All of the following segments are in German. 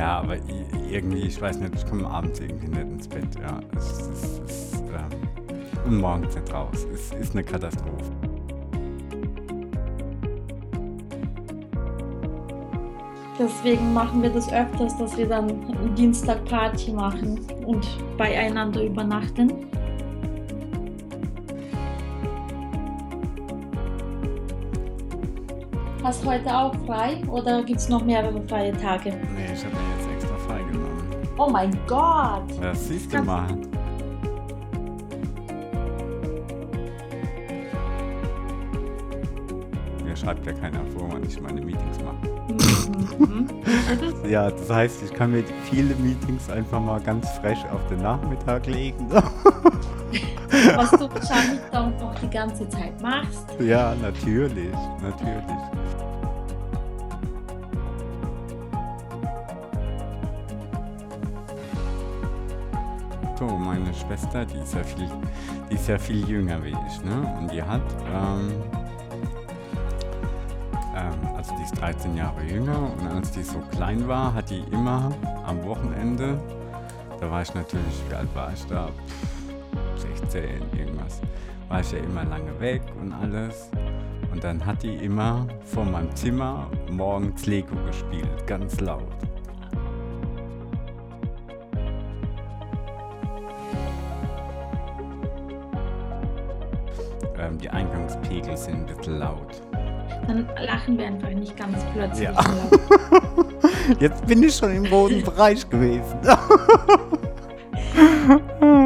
Ja, aber irgendwie, ich weiß nicht, ich komme abends irgendwie nicht ins Bett. Ja, es es ist ähm, und morgens nicht raus. Es ist eine Katastrophe. Deswegen machen wir das öfters, dass wir dann Dienstag Party machen und beieinander übernachten. Hast du heute auch frei oder gibt es noch mehrere freie Tage? Nee, ich habe mir jetzt extra frei genommen. Oh mein Gott! Das siehst du mal. Mir schreibt ja keiner vor, wann ich meine Meetings mache. Mhm. Ja, das heißt, ich kann mir viele Meetings einfach mal ganz fresh auf den Nachmittag legen. Was du wahrscheinlich dann noch die ganze Zeit machst. Ja, natürlich, natürlich. Schwester, die ist ja viel, die ist ja viel jünger wie ich, ne? Und die hat, ähm, ähm, also die ist 13 Jahre jünger und als die so klein war, hat die immer am Wochenende, da war ich natürlich, wie alt war ich da? Pff, 16, irgendwas, war ich ja immer lange weg und alles. Und dann hat die immer vor meinem Zimmer morgens Lego gespielt, ganz laut. Die Eingangspegel sind ein bisschen laut. Dann lachen wir einfach nicht ganz plötzlich. Ja. Jetzt bin ich schon im roten Bereich gewesen.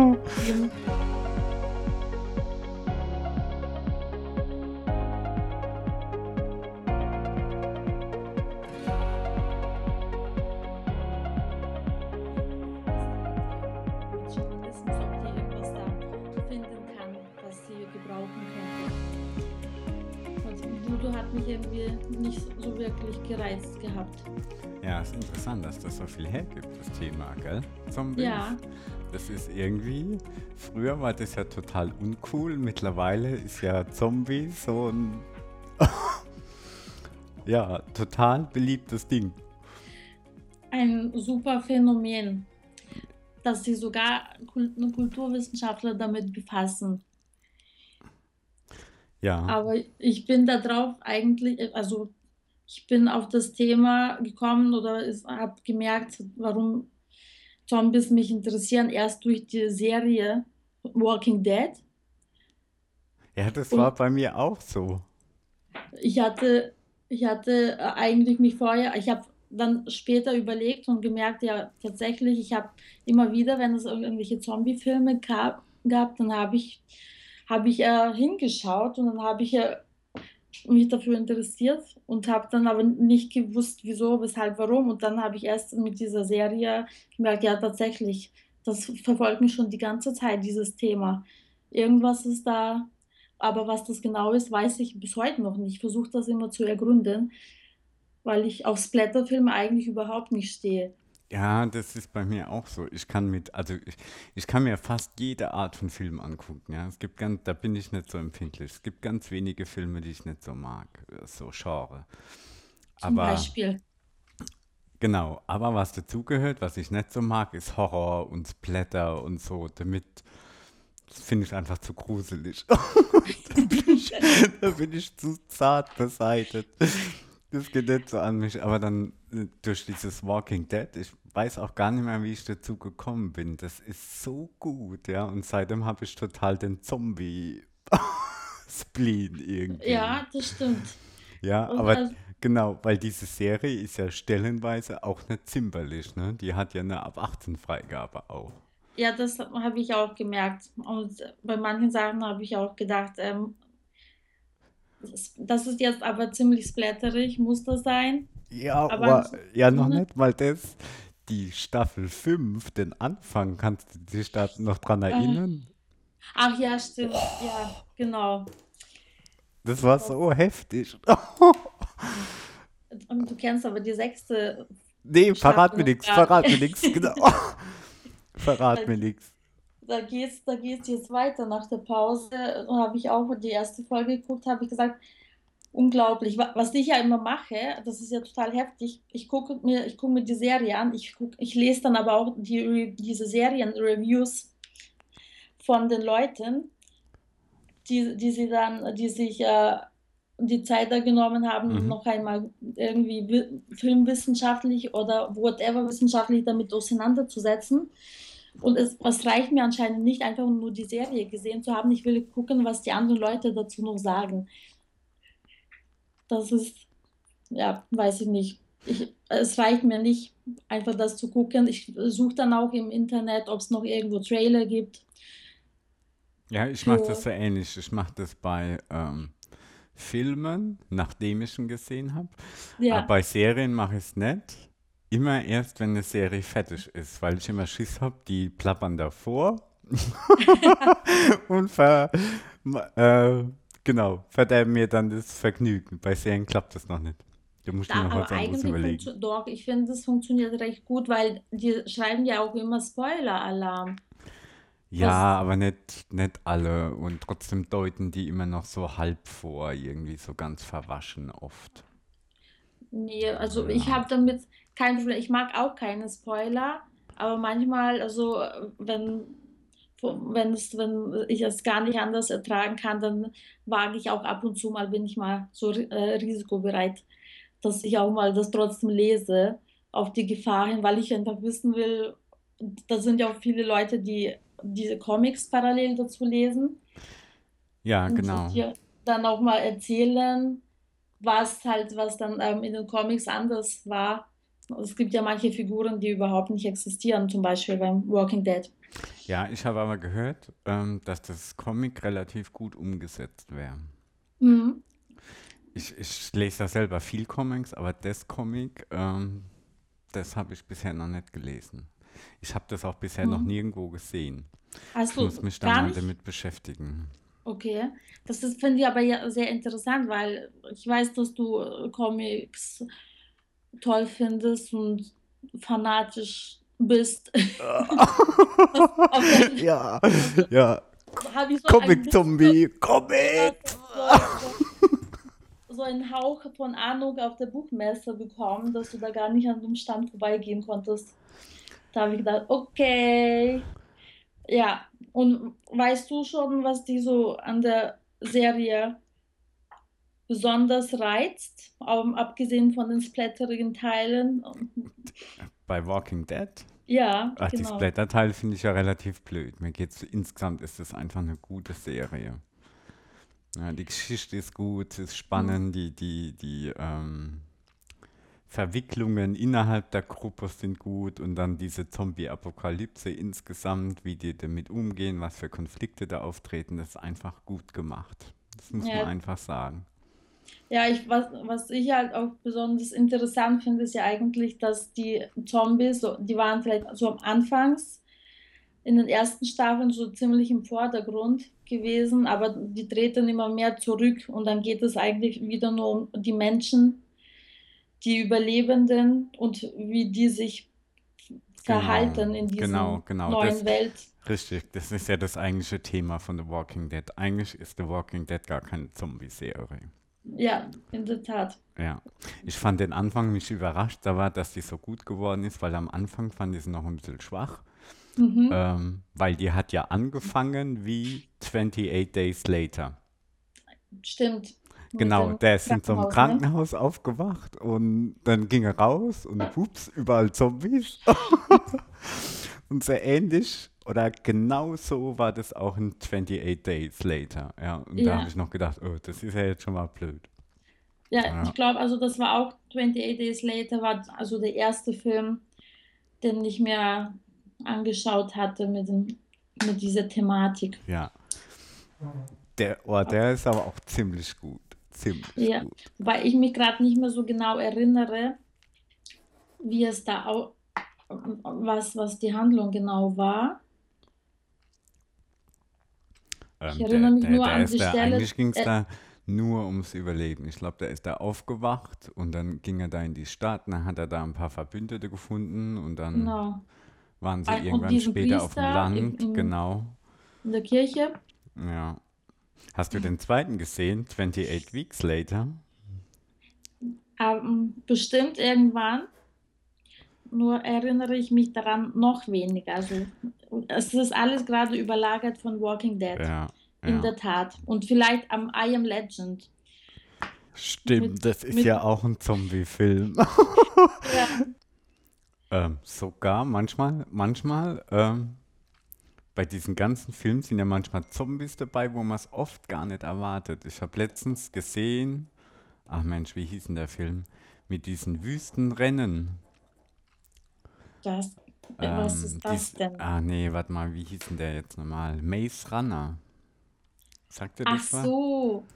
Hat mich irgendwie nicht so wirklich gereizt gehabt. Ja, ist interessant, dass das so viel hergibt, das Thema, gell? Zombies. Ja. Das ist irgendwie, früher war das ja total uncool, mittlerweile ist ja Zombie so ein, ja, total beliebtes Ding. Ein super Phänomen, dass sich sogar Kult- Kulturwissenschaftler damit befassen. Ja, Aber ich bin da drauf eigentlich, also ich bin auf das Thema gekommen oder habe gemerkt, warum Zombies mich interessieren, erst durch die Serie Walking Dead. ja, das Und war bei mir auch so. ich hatte, ich hatte äh, eigentlich mich vorher, ich habe dann später überlegt und gemerkt, ja, tatsächlich, ich habe immer wieder, wenn es irgendwelche Zombie-Filme gab, gab, dann habe ich, habe ich äh, hingeschaut und dann habe ich äh, mich dafür interessiert und habe dann aber nicht gewusst, wieso, weshalb, warum. Und dann habe ich erst mit dieser Serie gemerkt, ja, tatsächlich, das verfolgt mich schon die ganze Zeit, dieses Thema. Irgendwas ist da, aber was das genau ist, weiß ich bis heute noch nicht. Ich versuche das immer zu ergründen, weil ich auf Splatterfilme eigentlich überhaupt nicht stehe. Ja, das ist bei mir auch so. Ich kann mit, also ich, ich kann mir fast jede Art von Film angucken. Ja, es gibt ganz, da bin ich nicht so empfindlich. Es gibt ganz wenige Filme, die ich nicht so mag, so Genre. Zum Aber Beispiel. genau, aber was dazugehört, was ich nicht so mag, ist Horror und Splatter und so. Damit finde ich einfach zu gruselig. da, bin ich, da bin ich zu zart beseitigt. Das geht nicht so an mich. Aber dann äh, durch dieses Walking Dead, ich weiß auch gar nicht mehr, wie ich dazu gekommen bin. Das ist so gut, ja. Und seitdem habe ich total den Zombie-Spleen irgendwie. Ja, das stimmt. Ja, Und aber also, genau, weil diese Serie ist ja stellenweise auch nicht zimperlich, ne? Die hat ja eine ab 18 Freigabe auch. ja, das habe ich auch gemerkt. Und bei manchen Sachen habe ich auch gedacht, ähm, das, ist jetzt aber ziemlich splatterig, muss das sein? Ja, Aber aber ja, noch mhm. nicht mal das. Die Staffel 5, den Anfang, kannst du dich da noch dran äh, erinnern? ach ja, stimmt. Ja, genau. Das war so heftig. Und du kennst aber die sechste Nee, verrat Staffel mir noch nichts, verrat mir nicht. nichts, genau. Verrat mir nichts. Da geht's, da geht's jetzt weiter nach der Pause. Habe ich auch die erste Folge geguckt, habe ich gesagt, unglaublich. Wa- Was ich ja immer mache, das ist ja total heftig. Ich gucke mir, ich gucke mir die Serie an. Ich guck, ich lese dann aber auch die, diese Serien-Reviews von den Leuten, die, die sie dann, die sich äh, die Zeit da genommen haben, Mhm. noch einmal irgendwie wi- filmwissenschaftlich oder whatever wissenschaftlich damit auseinanderzusetzen. Und es, es reicht mir anscheinend nicht, einfach nur die Serie gesehen zu haben. Ich will gucken, was die anderen Leute dazu noch sagen. Das ist, ja, weiß ich nicht. Ich, es reicht mir nicht, einfach das zu gucken. Ich suche dann auch im Internet, ob es noch irgendwo Trailer gibt. Ja, ich mache das so ähnlich. Ich mache das bei ähm, Filmen, nachdem ich ihn gesehen habe. Aber ja, bei Serien mache ich es nicht. Immer erst, wenn eine Serie fertig ist, weil ich immer Schiss habe, die plappern davor und ver, äh, genau, verderben mir dann das Vergnügen. Bei Serien klappt das noch nicht. Da muss ich mir noch was aber anderes eigentlich überlegen. funktioniert, doch, ich finde, das funktioniert recht gut, weil die schreiben ja auch immer Spoiler-Alarm. Ja, Was, aber nicht, nicht alle. Und trotzdem deuten die immer noch so halb vor, irgendwie so ganz verwaschen oft. nee, also ich Ja. habe damit kein Problem. Ich mag auch keine Spoiler, aber manchmal, also wenn, wenn es, wenn ich es gar nicht anders ertragen kann, dann wage ich auch ab und zu mal, bin ich mal so äh, risikobereit, dass ich auch mal das trotzdem lese, auf die Gefahr hin, weil ich einfach wissen will, da sind ja auch viele Leute, die diese Comics parallel dazu lesen Ja, und genau. dir dann auch mal erzählen, was halt, was dann ähm, in den Comics anders war. Es gibt ja manche Figuren, die überhaupt nicht existieren, zum Beispiel beim Walking Dead. Ja, ich habe aber gehört, ähm, dass das Comic relativ gut umgesetzt wäre. Mhm. Ich, ich lese da selber viel Comics, aber das Comic, ähm, das habe ich bisher noch nicht gelesen. Ich habe das auch bisher noch Mhm. nirgendwo gesehen. Hast Ich muss mich da mal nicht? damit beschäftigen. Okay. Das finde ich aber ja sehr interessant, weil ich weiß, dass du äh, Comics toll findest und fanatisch bist. Ja, ja. so Comic-Zombie, Comic! so einen Hauch von Ahnung auf der Buchmesse bekommen, dass du da gar nicht an dem Stand vorbeigehen konntest. Da habe ich gedacht, okay. Ja, und weißt du schon, was die so an der Serie besonders reizt, ähm, abgesehen von den splatterigen Teilen? Bei Walking Dead? Ja, Ach, die genau. Splatter-Teile finde ich ja relativ blöd. Mir geht's, insgesamt ist es einfach eine gute Serie. Ja, die Geschichte ist gut, ist Mhm. spannend, die, die, die ähm, Verwicklungen innerhalb der Gruppe sind gut und dann diese Zombie-Apokalypse insgesamt, wie die damit umgehen, was für Konflikte da auftreten, das ist einfach gut gemacht. Das muss man Ja, einfach sagen. Ja, ich, was, was ich halt auch besonders interessant finde, ist ja eigentlich, dass die Zombies, so, die waren vielleicht so am Anfangs in den ersten Staffeln so ziemlich im Vordergrund gewesen, aber die treten immer mehr zurück und dann geht es eigentlich wieder nur um die Menschen, die Überlebenden und wie die sich Genau, verhalten in genau, diesem genau. neuen Das, Welt. richtig, das ist ja das eigentliche Thema von The Walking Dead. Eigentlich ist The Walking Dead gar keine Zombie-Serie. Ja, in der Tat. Ja, ich fand den Anfang mich überrascht, da war, dass die so gut geworden ist, weil am Anfang fand ich sie noch ein bisschen schwach, Mhm. ähm, weil die hat ja angefangen wie 28 Days Later. Stimmt. Genau, der ist in so einem Krankenhaus, ne? Aufgewacht und dann ging er raus und hups, überall Zombies. Und so ähnlich oder genau so war das auch in 28 Days Later. Ja, und da habe Ja, ich noch gedacht, oh, das ist ja jetzt schon mal blöd. ja, Ja, ich glaube, also das war auch 28 Days Later, war also der erste Film, den ich mir angeschaut hatte mit dem, mit dieser Thematik. ja. Der, oh, der ist aber auch ziemlich gut. Ziemlich Ja, gut. weil ich mich gerade nicht mehr so genau erinnere, wie es da auch, was, was die Handlung genau war. Ich Ähm, der, erinnere mich der, nur der an die da, Stelle, eigentlich ging es äh, da nur ums Überleben. Ich glaube, der ist da aufgewacht und dann ging er da in die Stadt, dann hat er da ein paar Verbündete gefunden und dann genau. waren sie Ein- irgendwann später auf dem Priester Land, im, genau. in der Kirche. Ja. Hast du den zweiten gesehen, 28 Weeks Later? Ähm, bestimmt irgendwann, nur erinnere ich mich daran noch weniger. Also es ist alles gerade überlagert von Walking Dead. Ja, In ja. der Tat. Und vielleicht am I Am Legend. Stimmt, Mit, das ist mit, ja auch ein Zombie-Film. ja, ähm, sogar manchmal, manchmal, ähm, bei diesen ganzen Filmen sind ja manchmal Zombies dabei, wo man es oft gar nicht erwartet. Ich habe letztens gesehen, ach Mensch, wie hieß denn der Film? Mit diesen Wüstenrennen. Das, was Ähm, ist das dies, denn? ah nee, warte mal, wie hieß denn der jetzt nochmal? Maze Runner. Sagt Ach das was? so,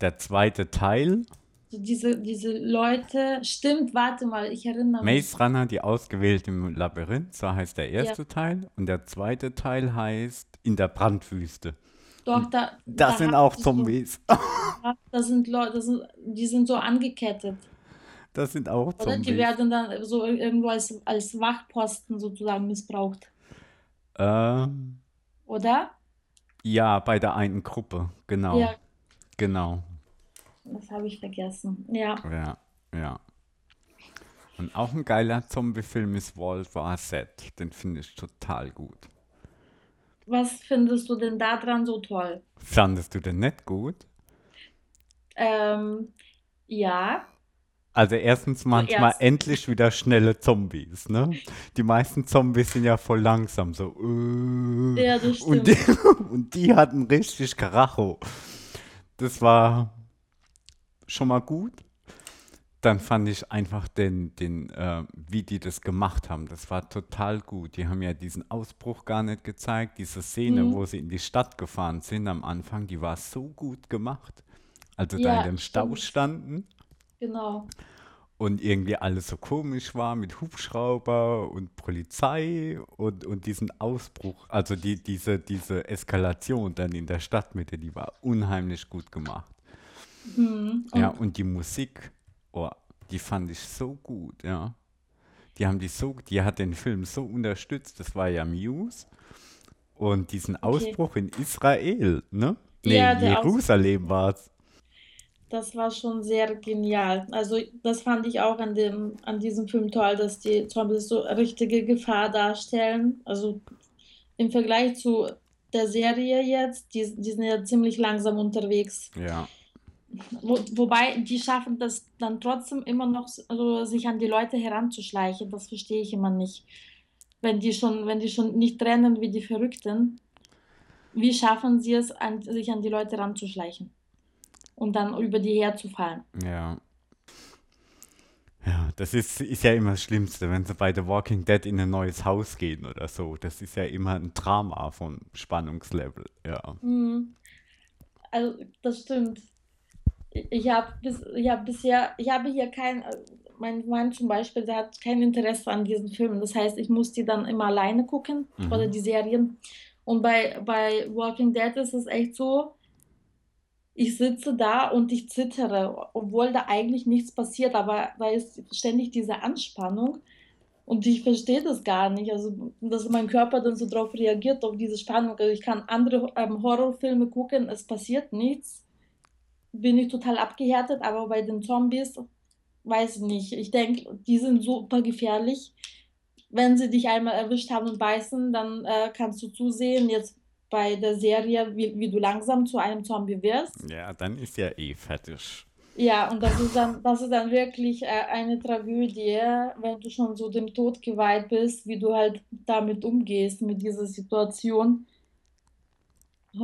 Der zweite Teil, so diese, diese Leute. Stimmt, warte mal, ich erinnere mich. Maze Runner, die Ausgewählte im Labyrinth, so heißt der Ja, erste Teil. Und der zweite Teil heißt In der Brandwüste. doch, da, das da sind auch du so. Zombies. Das sind Leute, das sind, die sind so angekettet. Das sind auch Oder? Die Zombies. werden dann so irgendwo als, als Wachposten sozusagen missbraucht. Ähm, Oder? ja, bei der einen Gruppe, genau, Ja, genau. das habe ich vergessen. Ja. Ja, ja. Und auch ein geiler Zombie-Film ist World War Z. Den finde ich total gut. Was findest du denn daran so toll? Fandest du den nicht gut? Ähm, ja, Also erstens manchmal zuerst. endlich wieder schnelle Zombies, ne? Die meisten Zombies sind ja voll langsam, so. äh, Ja, das Und die, stimmt. und die hatten richtig Karacho. Das war schon mal gut. Dann fand ich einfach den, den, äh, wie die das gemacht haben. Das war total gut. Die haben ja diesen Ausbruch gar nicht gezeigt. Diese Szene, wo Mhm. sie in die Stadt gefahren sind am Anfang, die war so gut gemacht. Also da in Ja, dem Stau stimmt. standen Genau. und irgendwie alles so komisch war mit Hubschrauber und Polizei und, und diesen Ausbruch, also die, diese, diese Eskalation dann in der Stadtmitte, die war unheimlich gut gemacht. Mhm. Ja, Und und die Musik, oh, die fand ich so gut, ja. Die haben die so, die hat den Film so unterstützt, das war ja Muse. Und diesen okay. Ausbruch in Israel, ne? Nee, Ja, Jerusalem war es. Das war schon sehr genial. Also das fand ich auch an dem, an diesem Film toll, dass die Zombies so richtige Gefahr darstellen. Also im Vergleich zu der Serie jetzt, die, die sind ja ziemlich langsam unterwegs. Ja, Wo, wobei die schaffen das dann trotzdem immer noch, so, sich an die Leute heranzuschleichen. Das verstehe ich immer nicht. Wenn die schon, wenn die schon nicht rennen wie die Verrückten, wie schaffen sie es, an, sich an die Leute ranzuschleichen und dann über die herzufallen? ja. Ja, das ist, ist ja immer das Schlimmste, wenn sie bei The Walking Dead in ein neues Haus gehen oder so. Das ist ja immer ein Drama vom Spannungslevel. Ja. Mhm. Also das stimmt. Ich, habe bis, ich hab bisher, ich habe hier kein, mein Mann zum Beispiel, der hat kein Interesse an diesen Filmen. Das heißt, ich muss die dann immer alleine gucken oder Mhm. die Serien. Und bei, bei Walking Dead ist es echt so, ich sitze da und ich zittere, obwohl da eigentlich nichts passiert, aber da ist ständig diese Anspannung und ich verstehe das gar nicht. Also, dass mein Körper dann so drauf reagiert, auf diese Spannung. Also ich kann andere ähm, Horrorfilme gucken, es passiert nichts, bin ich total abgehärtet, aber bei den Zombies weiß ich nicht. Ich denke, die sind super gefährlich. Wenn sie dich einmal erwischt haben und beißen, dann äh, kannst du zusehen, jetzt bei der Serie, wie, wie du langsam zu einem Zombie wirst. Ja, dann ist ja eh fertig. Ja, und das ist dann, das ist dann wirklich äh, eine Tragödie, wenn du schon so dem Tod geweiht bist, wie du halt damit umgehst, mit dieser Situation.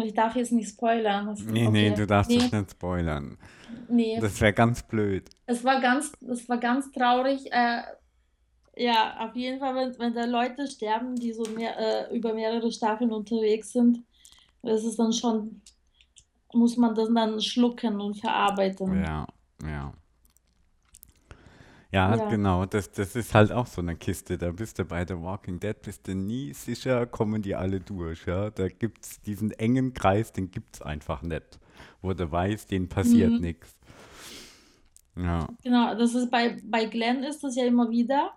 Ich darf jetzt nicht spoilern. Das, Nee, nee, du darfst Nee, nicht spoilern. nee. Das wäre ganz blöd. Es war ganz, es war ganz traurig. Äh, ja, auf jeden Fall, wenn, wenn da Leute sterben, die so mehr, äh, über mehrere Staffeln unterwegs sind, das ist dann schon, muss man das dann schlucken und verarbeiten. Ja, ja. Ja, Ja, genau, das, das ist halt auch so eine Kiste. Da bist du bei The Walking Dead, bist du nie sicher, kommen die alle durch, ja. Da gibt's diesen engen Kreis, den gibt's einfach nicht. Wo du weißt, denen passiert mhm. nichts. Ja, Genau, das ist bei, bei Glenn ist das ja immer wieder.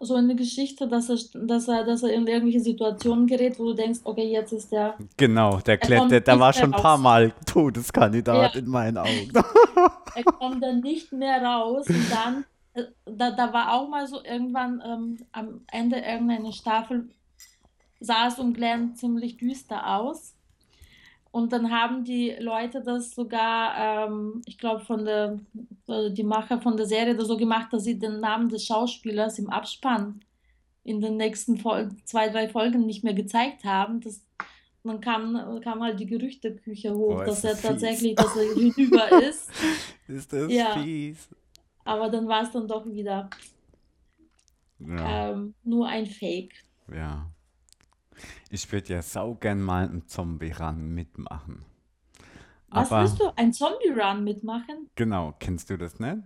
So eine Geschichte, dass er, dass er, dass er in irgendwelche Situationen gerät, wo du denkst, okay, jetzt ist der, Genau, der er klettert, der war schon ein paar. Mal Ja, Todeskandidat in meinen Augen. er kommt dann nicht mehr raus und dann, äh, da, da war auch mal so irgendwann ähm, am Ende irgendeine Staffel, sah es um Glenn ziemlich düster aus. Und dann haben die Leute das sogar, ähm, ich glaube, von der, äh, die Macher von der Serie das so gemacht, dass sie den Namen des Schauspielers im Abspann in den nächsten Fol zwei, drei Folgen nicht mehr gezeigt haben. Das, dann kam, kam halt die Gerüchteküche hoch, ist dass er tatsächlich, dass er hinüber ist. Ist das Ja. fies? Aber dann war es dann doch wieder Ja, ähm, nur ein Fake. ja. Ich würde ja saugern mal einen Zombie-Run mitmachen. Was Aber, willst du? Ein Zombie-Run mitmachen? genau, kennst du das nicht?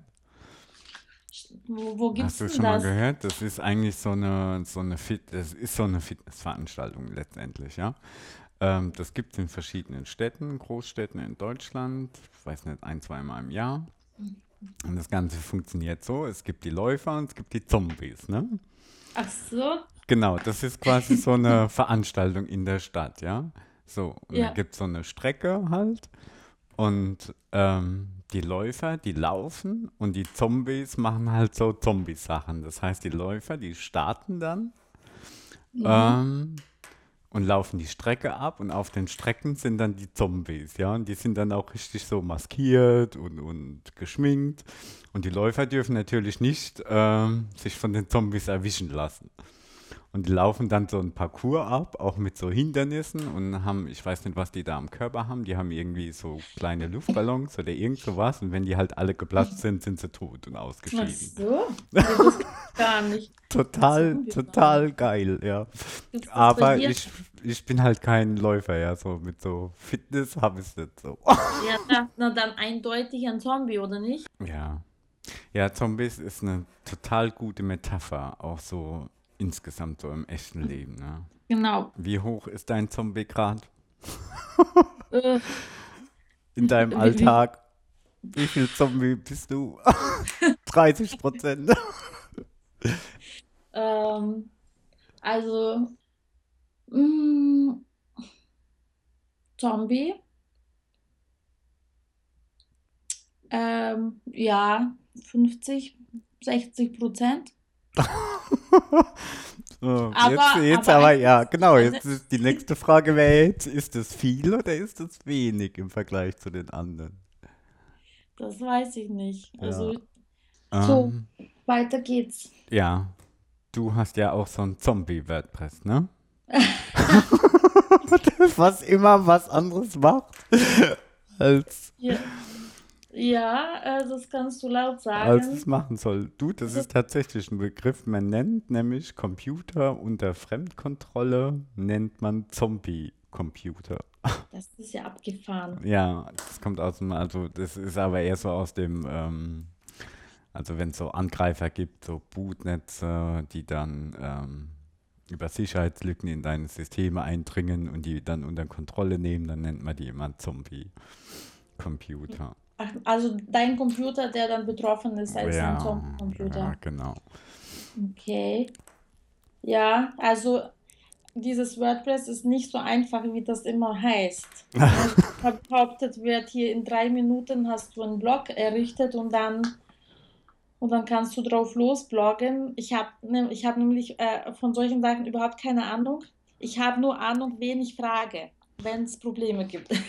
Wo, wo gibt's Hast du schon mal das? gehört? Das ist eigentlich so eine, so eine Fit, das ist so eine Fitnessveranstaltung letztendlich, ja. Ähm, das gibt es in verschiedenen Städten, Großstädten in Deutschland, ich weiß nicht, ein, zweimal im Jahr. Und das Ganze funktioniert so: Es gibt die Läufer und es gibt die Zombies, ne? Ach so, Genau, das ist quasi so eine Veranstaltung in der Stadt, ja. So, ja. dann gibt es so eine Strecke halt und ähm, die Läufer, die laufen und die Zombies machen halt so Zombie-Sachen. Das heißt, die Läufer, die starten dann Mhm. ähm, und laufen die Strecke ab und auf den Strecken sind dann die Zombies, ja, und die sind dann auch richtig so maskiert und, und geschminkt und die Läufer dürfen natürlich nicht ähm, sich von den Zombies erwischen lassen. Und die laufen dann so ein Parcours ab, auch mit so Hindernissen und haben, ich weiß nicht, was die da am Körper haben, die haben irgendwie so kleine Luftballons oder irgend sowas und wenn die halt alle geplatzt sind, sind sie tot und Ach ausgeschieden. so, nee, das gar nicht. Total, total geil, ja. Aber ich, ich bin halt kein Läufer, ja, so mit so Fitness habe ich es nicht so. Ja, na dann eindeutig ein Zombie, oder nicht? Ja. Ja, Zombies ist eine total gute Metapher, auch so insgesamt so im echten Leben, ne? Genau. Wie hoch ist dein Zombie-Grad Äh, in deinem Alltag? Wie viel Zombie bist du? 30 Prozent. ähm, also, mh, Zombie, ähm, ja, 50, 60 Prozent. So, jetzt, Aber, jetzt aber aber, ein, ja, genau, eine, jetzt ist die nächste Frage wäre jetzt, ist das viel oder ist das wenig im Vergleich zu den anderen? das weiß ich nicht. Ja. Also, so, Ähm, weiter geht's. ja, du hast ja auch so ein Zombie-WordPress, ne? Was immer was anderes macht als, Ja, ja äh, das kannst du laut als es sagen. machen soll. Du, das ist tatsächlich ein Begriff. Man nennt nämlich Computer unter Fremdkontrolle, nennt man Zombie-Computer. das ist ja abgefahren. Ja, das kommt aus dem, also das ist aber eher so aus dem, ähm, also wenn es so Angreifer gibt, so Bootnetze, die dann ähm, über Sicherheitslücken in deine Systeme eindringen und die dann unter Kontrolle nehmen, dann nennt man die immer Zombie-Computer. Ach, also dein Computer, der dann betroffen ist, als ein Ja, ja, Zombie-Computer. genau. Okay. Ja, also dieses WordPress ist nicht so einfach, wie das immer heißt. Also behauptet wird, hier in drei Minuten hast du einen Blog errichtet und dann, und dann kannst du drauf losbloggen. Ich habe ne, ich hab nämlich äh, von solchen Sachen überhaupt keine Ahnung. Ich habe nur Ahnung, wen ich frage, wenn es Probleme gibt.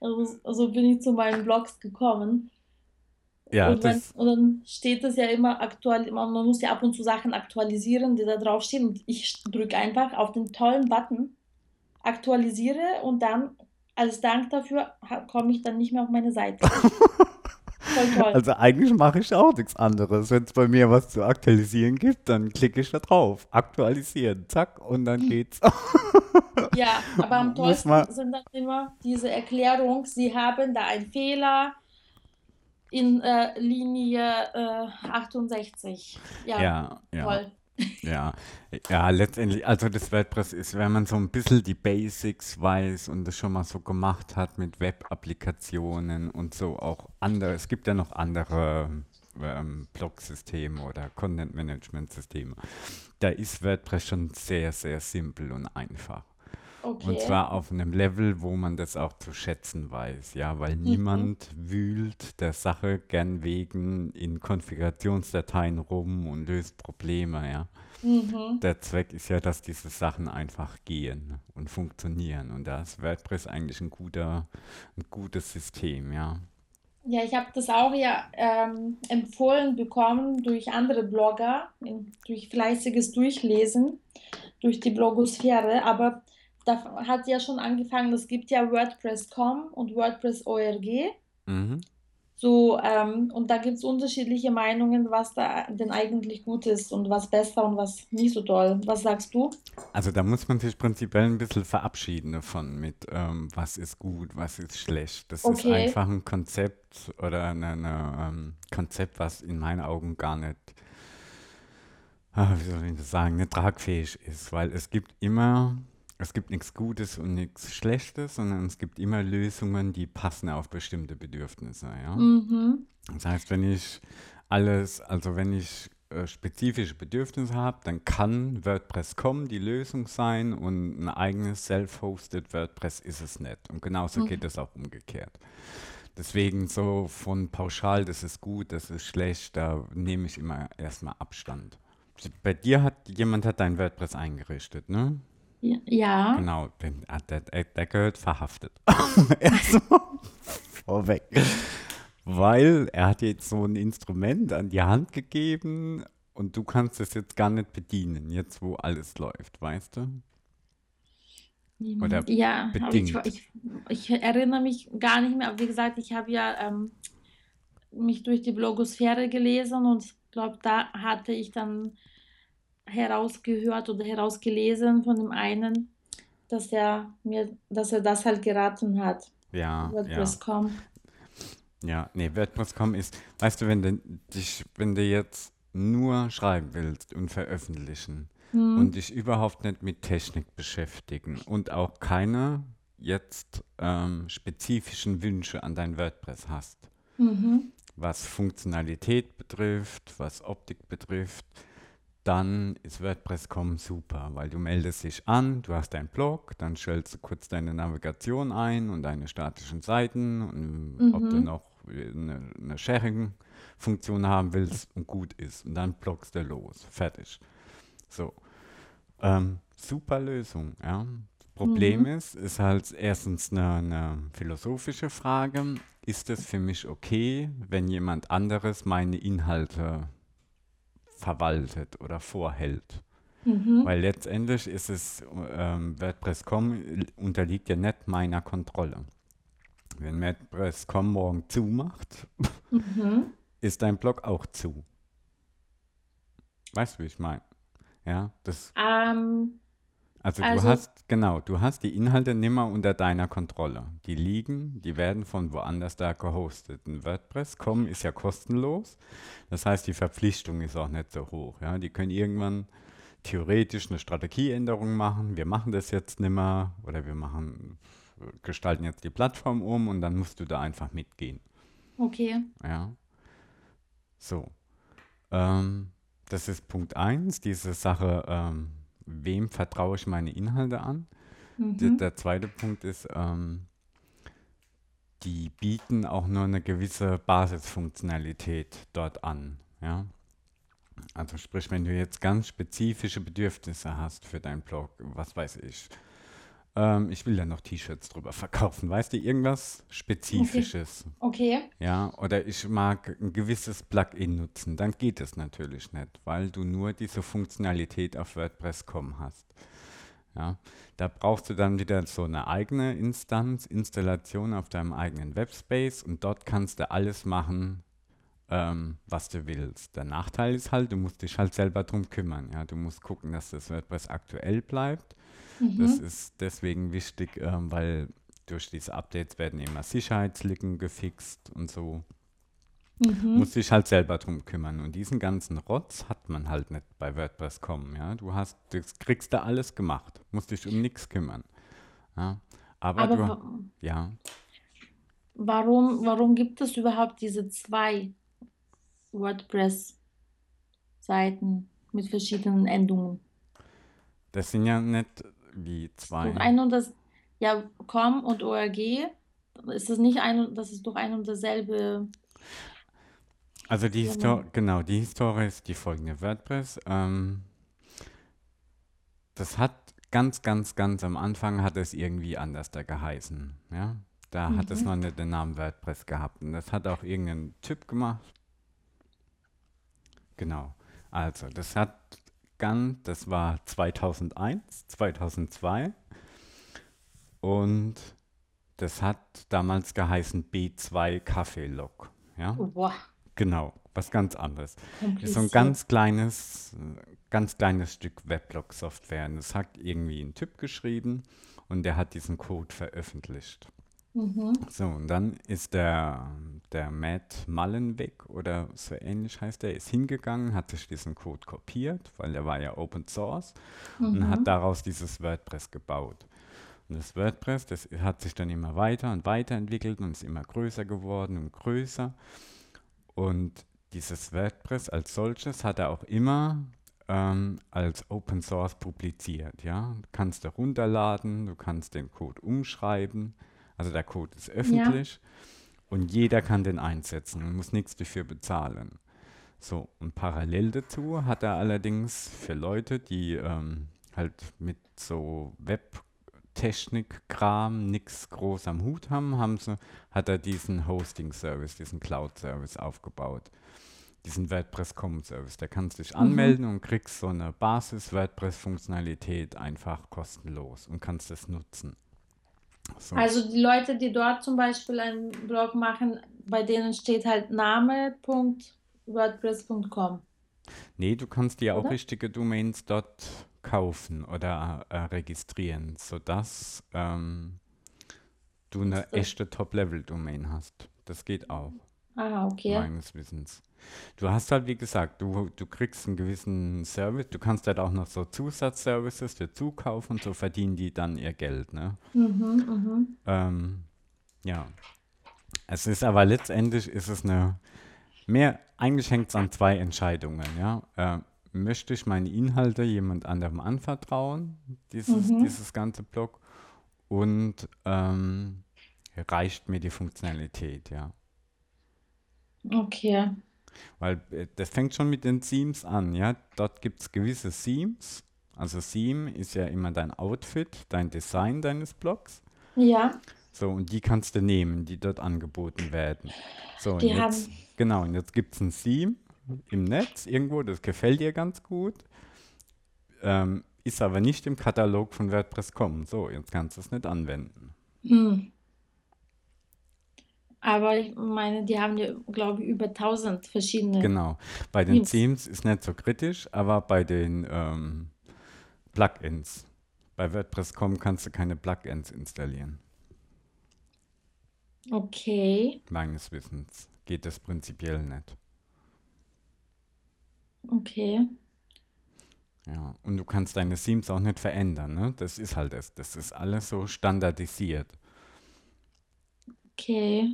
Also, so bin ich zu meinen Blogs gekommen. Ja, Und, wenn, das, und dann steht es ja immer aktuell, man muss ja ab und zu Sachen aktualisieren, die da draufstehen. Und ich drücke einfach auf den tollen Button, aktualisiere und dann als Dank dafür komme ich dann nicht mehr auf meine Seite. Also eigentlich mache ich auch nichts anderes. Wenn es bei mir was zu aktualisieren gibt, dann klicke ich da drauf. Aktualisieren, zack, und dann geht's. Ja, aber am tollsten sind dann immer diese Erklärung, Sie haben da einen Fehler in äh, Linie äh, 68. Ja, ja, ja. toll. Ja, ja, letztendlich, also das WordPress ist, wenn man so ein bisschen die Basics weiß und das schon mal so gemacht hat mit Web-Applikationen und so auch andere, es gibt ja noch andere ähm, Blog-Systeme oder Content-Management-Systeme. Da ist WordPress schon sehr, sehr simpel und einfach. Und Okay. zwar auf einem Level, wo man das auch zu schätzen weiß, ja, weil Mhm. niemand wühlt der Sache gern wegen in Konfigurationsdateien rum und löst Probleme, ja. Mhm. Der Zweck ist ja, dass diese Sachen einfach gehen und funktionieren. Und da ist WordPress eigentlich ein guter, ein gutes System, ja. Ja, ich habe das auch ja ähm, empfohlen bekommen durch andere Blogger, durch fleißiges Durchlesen, durch die Blogosphäre. Aber da hat ja schon angefangen, es gibt ja WordPress.com und WordPress.org. Mhm. So, ähm, und da gibt es unterschiedliche Meinungen, was da denn eigentlich gut ist und was besser und was nicht so toll. Was sagst du? Also da muss man sich prinzipiell ein bisschen verabschieden davon mit, ähm, was ist gut, was ist schlecht. Das ist Okay. einfach ein Konzept oder ein ähm, Konzept, was in meinen Augen gar nicht, ah, wie soll ich das sagen, nicht tragfähig ist, weil es gibt immer, es gibt nichts Gutes und nichts Schlechtes, sondern es gibt immer Lösungen, die passen auf bestimmte Bedürfnisse, ja. Mhm. Das heißt, wenn ich alles, also wenn ich äh, spezifische Bedürfnisse habe, dann kann WordPress.com die Lösung sein und ein eigenes self-hosted WordPress ist es nicht. Und genauso geht Mhm. es auch umgekehrt. Deswegen so von pauschal, das ist gut, das ist schlecht, da nehme ich immer erstmal Abstand. Bei dir hat jemand hat dein WordPress eingerichtet, ne? Ja. Genau, den, ah, der, der, der gehört verhaftet. Erstmal vorweg. Weil er hat jetzt so ein Instrument an die Hand gegeben und du kannst es jetzt gar nicht bedienen, jetzt wo alles läuft, weißt du? Oder Ja, aber ich, bedingt. ich, ich erinnere mich gar nicht mehr. Aber wie gesagt, ich habe ja ähm, mich durch die Blogosphäre gelesen und ich glaube, da hatte ich dann herausgehört oder herausgelesen von dem einen, dass er mir, dass er das halt geraten hat. Ja, ja, WordPress.com. ja. Nee, WordPress.com ist, weißt du, wenn du dich, wenn du jetzt nur schreiben willst und veröffentlichen und Mhm. dich überhaupt nicht mit Technik beschäftigen und auch keine jetzt ähm, spezifischen Wünsche an dein WordPress hast, Mhm. was Funktionalität betrifft, was Optik betrifft, dann ist WordPress.com super, weil du meldest dich an, du hast deinen Blog, dann stellst du kurz deine Navigation ein und deine statischen Seiten und ob du Mhm. noch eine, eine Sharing-Funktion haben willst und gut ist. Und dann bloggst du los. Fertig. So. Ähm, super Lösung, ja. Problem Mhm. ist, ist halt erstens eine, eine philosophische Frage. Ist es für mich okay, wenn jemand anderes meine Inhalte verwaltet oder vorhält? Mhm. Weil letztendlich ist es, ähm, WordPress.com unterliegt ja nicht meiner Kontrolle. Wenn WordPress.com morgen zumacht, Mhm. ist dein Blog auch zu. Weißt du, wie ich meine? Ja, das, Ähm, also du also, hast, genau, du hast die Inhalte nimmer unter deiner Kontrolle. Die liegen, die werden von woanders da gehostet. Ein WordPress.com ist ja kostenlos. Das heißt, die Verpflichtung ist auch nicht so hoch. Ja, die können irgendwann theoretisch eine Strategieänderung machen. Wir machen das jetzt nimmer oder wir machen, gestalten jetzt die Plattform um und dann musst du da einfach mitgehen. okay. Ja, so. Ähm, das ist Punkt eins diese Sache, ähm, wem vertraue ich meine Inhalte an? Der, Mhm. der zweite Punkt ist, ähm, die bieten auch nur eine gewisse Basisfunktionalität dort an. Ja? Also sprich, wenn du jetzt ganz spezifische Bedürfnisse hast für deinen Blog, was weiß ich, ähm, ich will da noch T-Shirts drüber verkaufen, weißt du, irgendwas Okay. Spezifisches. Okay. Ja, oder ich mag ein gewisses Plugin nutzen, dann geht es natürlich nicht, weil du nur diese Funktionalität auf WordPress.com hast. Ja, da brauchst du dann wieder so eine eigene Instanz, Installation auf deinem eigenen Webspace und dort kannst du alles machen, ähm, was du willst. Der Nachteil ist halt, du musst dich halt selber drum kümmern. Ja, du musst gucken, dass das WordPress aktuell bleibt. Das Mhm. ist deswegen wichtig, ähm, weil durch diese Updates werden immer Sicherheitslücken gefixt und so. Mhm. Musst dich halt selber drum kümmern. Und diesen ganzen Rotz hat man halt nicht bei WordPress.com. Ja? Du hast, das kriegst du alles gemacht. Musst dich um nichts kümmern. Ja? Aber Aber du, ja, warum, warum gibt es überhaupt diese zwei? WordPress-Seiten mit verschiedenen Endungen. Das sind ja nicht wie zwei. ein und das, ja, com und org, ist das nicht ein, und- das ist doch ein und dasselbe. Also die. Historie, genau, die Historie ist die folgende. WordPress, ähm, das hat ganz, ganz, ganz am Anfang hat es irgendwie anders da geheißen. Ja? Da hat es Mhm. noch nicht den Namen WordPress gehabt. Und das hat auch irgendein Typ gemacht. Genau. Also, das hat ganz, das war 2001, 2002. Und das hat damals geheißen B2 Kaffeelog. Ja? Boah, Genau, was ganz anderes. Ist so ein ganz kleines, ganz kleines Stück Weblog-Software. Und das hat irgendwie ein Typ geschrieben und der hat diesen Code veröffentlicht. Mhm. So, und dann ist der, der Matt Mullenweg oder so ähnlich heißt der, ist hingegangen, hat sich diesen Code kopiert, weil der war ja Open Source und Mhm. hat daraus dieses WordPress gebaut. Und das WordPress, das hat sich dann immer weiter und weiterentwickelt und ist immer größer geworden und größer. Und dieses WordPress als solches hat er auch immer ähm, als Open Source publiziert. Ja? Du kannst da runterladen, du kannst den Code umschreiben. Also der Code ist öffentlich und jeder kann den einsetzen und muss nichts dafür bezahlen. So, und parallel dazu hat er allerdings für Leute, die ähm, halt mit so Webtechnik-Kram nichts groß am Hut haben, haben sie, hat er diesen Hosting-Service, diesen Cloud-Service aufgebaut. Diesen WordPress-Com-Service. Da kannst du dich Mhm. anmelden und kriegst so eine Basis-WordPress-Funktionalität einfach kostenlos und kannst das nutzen. So. Also die Leute, die dort zum Beispiel einen Blog machen, bei denen steht halt name.wordpress.com. Nee, du kannst dir auch richtige Domains dort kaufen oder äh, registrieren, sodass ähm, du eine echte Top-Level-Domain hast. Das geht auch, Ah, okay. meines Wissens. Du hast halt, wie gesagt, du, du kriegst einen gewissen Service, du kannst halt auch noch so Zusatzservices dazu kaufen, so verdienen die dann ihr Geld, ne? Mhm, mhm. Ähm, ja. Es ist aber letztendlich ist es eine mehr, eigentlich hängt es an zwei Entscheidungen, ja. Äh, möchte ich meine Inhalte jemand anderem anvertrauen, dieses, Mhm. dieses ganze Blog, und ähm, reicht mir die Funktionalität, ja. Okay. Weil äh, das fängt schon mit den Themes an, ja. Dort gibt es gewisse Themes. Also Theme ist ja immer dein Outfit, dein Design deines Blogs. Ja, So, und die kannst du nehmen, die dort angeboten werden. So, und die jetzt, haben, genau, und jetzt gibt es ein Theme im Netz irgendwo, das gefällt dir ganz gut, ähm, ist aber nicht im Katalog von WordPress.com. So, jetzt kannst du es nicht anwenden. hm. Aber ich meine, die haben ja, glaube ich, über 1000 verschiedene Genau. Bei den Themes. Themes ist nicht so kritisch, aber bei den ähm, Plugins. Bei WordPress.com kannst du keine Plugins installieren, Okay, meines Wissens. Geht das prinzipiell nicht. okay. Ja, und du kannst deine Themes auch nicht verändern, ne? Das ist halt das. Das ist alles so standardisiert. Okay.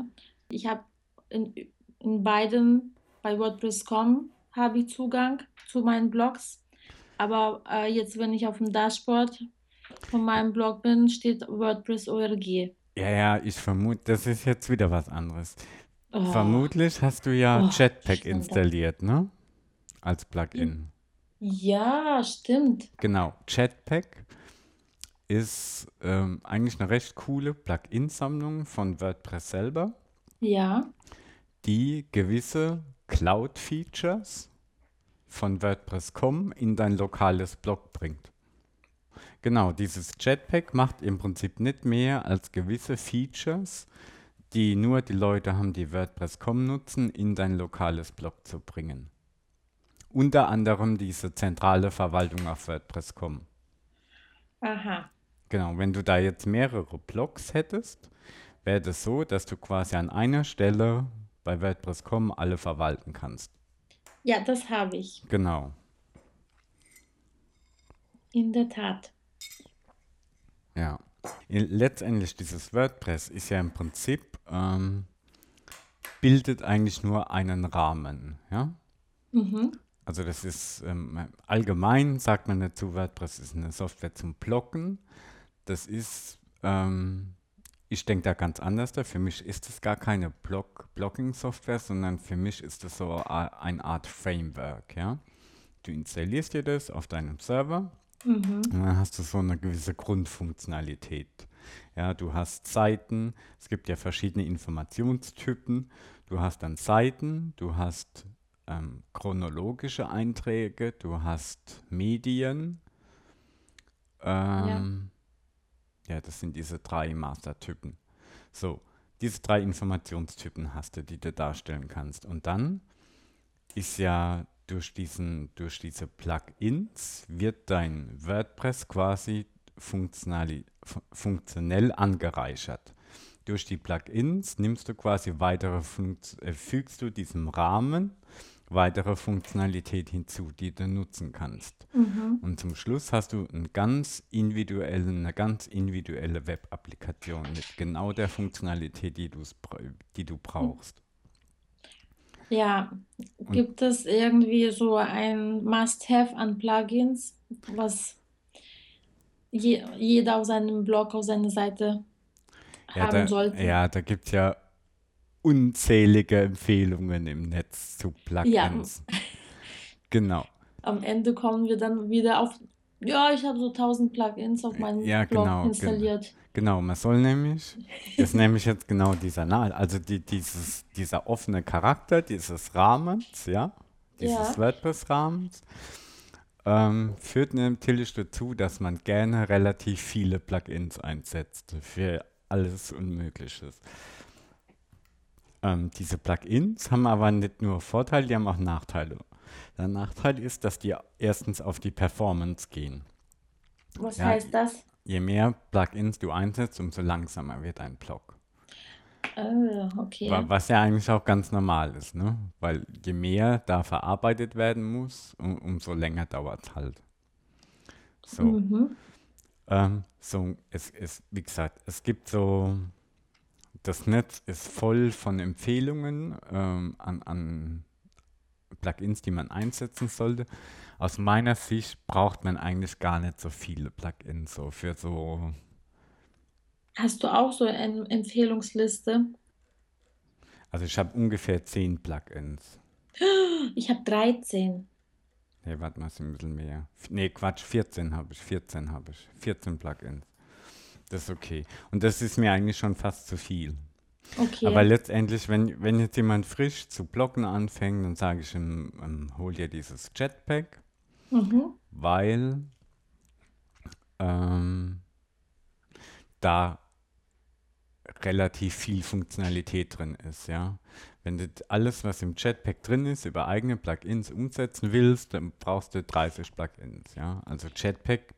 Ich habe in, in beiden, bei WordPress.com habe ich Zugang zu meinen Blogs. Aber äh, jetzt, wenn ich auf dem Dashboard von meinem Blog bin, steht WordPress.org. Ja, ja, ich vermute, das ist jetzt wieder was anderes. Oh, Vermutlich hast du ja Oh, Jetpack stimmt. installiert, ne? Als Plugin. ja, stimmt. Genau, Jetpack ist ähm, eigentlich eine recht coole Plugin-Sammlung von WordPress selber, Ja, die gewisse Cloud-Features von WordPress.com in dein lokales Blog bringt. Genau, dieses Jetpack macht im Prinzip nicht mehr als gewisse Features, die nur die Leute haben, die WordPress.com nutzen, in dein lokales Blog zu bringen. Unter anderem diese zentrale Verwaltung auf WordPress.com. aha. Genau, wenn du da jetzt mehrere Blogs hättest, wäre das so, dass du quasi an einer Stelle bei WordPress.com alle verwalten kannst. Ja, das habe ich. Genau. In der Tat. Ja. Letztendlich dieses WordPress ist ja im Prinzip ähm, bildet eigentlich nur einen Rahmen, ja? Mhm. Also das ist ähm, allgemein, sagt man dazu, WordPress ist eine Software zum Blocken. Das ist, ähm, ich denke da ganz anders. Da. Für mich ist es gar keine Block Blocking-Software, sondern für mich ist es so eine Art Framework. Ja? Du installierst dir das auf deinem Server Mhm. und dann hast du so eine gewisse Grundfunktionalität. Ja, du hast Seiten, es gibt ja verschiedene Informationstypen. Du hast dann Seiten, du hast ähm, chronologische Einträge, du hast Medien. Ähm, ja. das sind diese drei Mastertypen. So, diese drei Informationstypen hast du, die du darstellen kannst. Und dann ist ja durch, diesen, durch diese Plugins wird dein WordPress quasi funktionell angereichert. Durch die Plugins nimmst du quasi weitere Funkt äh, fügst du diesem Rahmen weitere Funktionalität hinzu, die du nutzen kannst. Mhm. Und zum Schluss hast du einen ganz individuellen, eine ganz individuelle Web-Applikation mit genau der Funktionalität, die, die du brauchst. Ja, Und gibt es irgendwie so ein Must-have an Plugins, was je, jeder auf seinem Blog, auf seiner Seite ja, haben da, sollte? ja, da gibt es ja unzählige Empfehlungen im Netz zu Ja, Plugins. Genau. am Ende kommen wir dann wieder auf, ja, ich habe so 1000 Plugins auf meinem Ja, Blog genau, gen installiert. genau. Man soll nämlich, ist nämlich jetzt genau dieser Nahe, also die, dieses, dieser offene Charakter dieses Rahmens, ja, dieses Ja, WordPress-Rahmens, ähm, führt natürlich dazu, dass man gerne relativ viele Plugins einsetzt für alles und Mögliches. Ähm, diese Plugins haben aber nicht nur Vorteile, die haben auch Nachteile. Der Nachteil ist, dass die erstens auf die Performance gehen. was Ja, heißt das? je mehr Plugins du einsetzt, umso langsamer wird ein Blog. Äh, Wa- okay. Was ja eigentlich auch ganz normal ist, ne? Weil je mehr da verarbeitet werden muss, um, umso länger dauert es halt. So, Mhm. ähm, so es, es, wie gesagt, es gibt so, das Netz ist voll von Empfehlungen ähm, an, an Plugins, die man einsetzen sollte. Aus meiner Sicht braucht man eigentlich gar nicht so viele Plugins, so für so Hast du auch so eine Empfehlungsliste? Also ich habe ungefähr 10 Plugins. Ich habe 13. Nee, warte mal, ist ein bisschen mehr. Nee, Quatsch, 14 habe ich, 14 habe ich. 14 Plugins. Das ist okay. Und das ist mir eigentlich schon fast zu viel. Aber Okay. letztendlich, wenn, wenn jetzt jemand frisch zu bloggen anfängt, dann sage ich ihm, ähm, hol dir dieses Jetpack, Mhm. weil ähm, da relativ viel Funktionalität drin ist, ja. Wenn du alles, was im Jetpack drin ist, über eigene Plugins umsetzen willst, dann brauchst du 30 Plugins, ja. Also Jetpack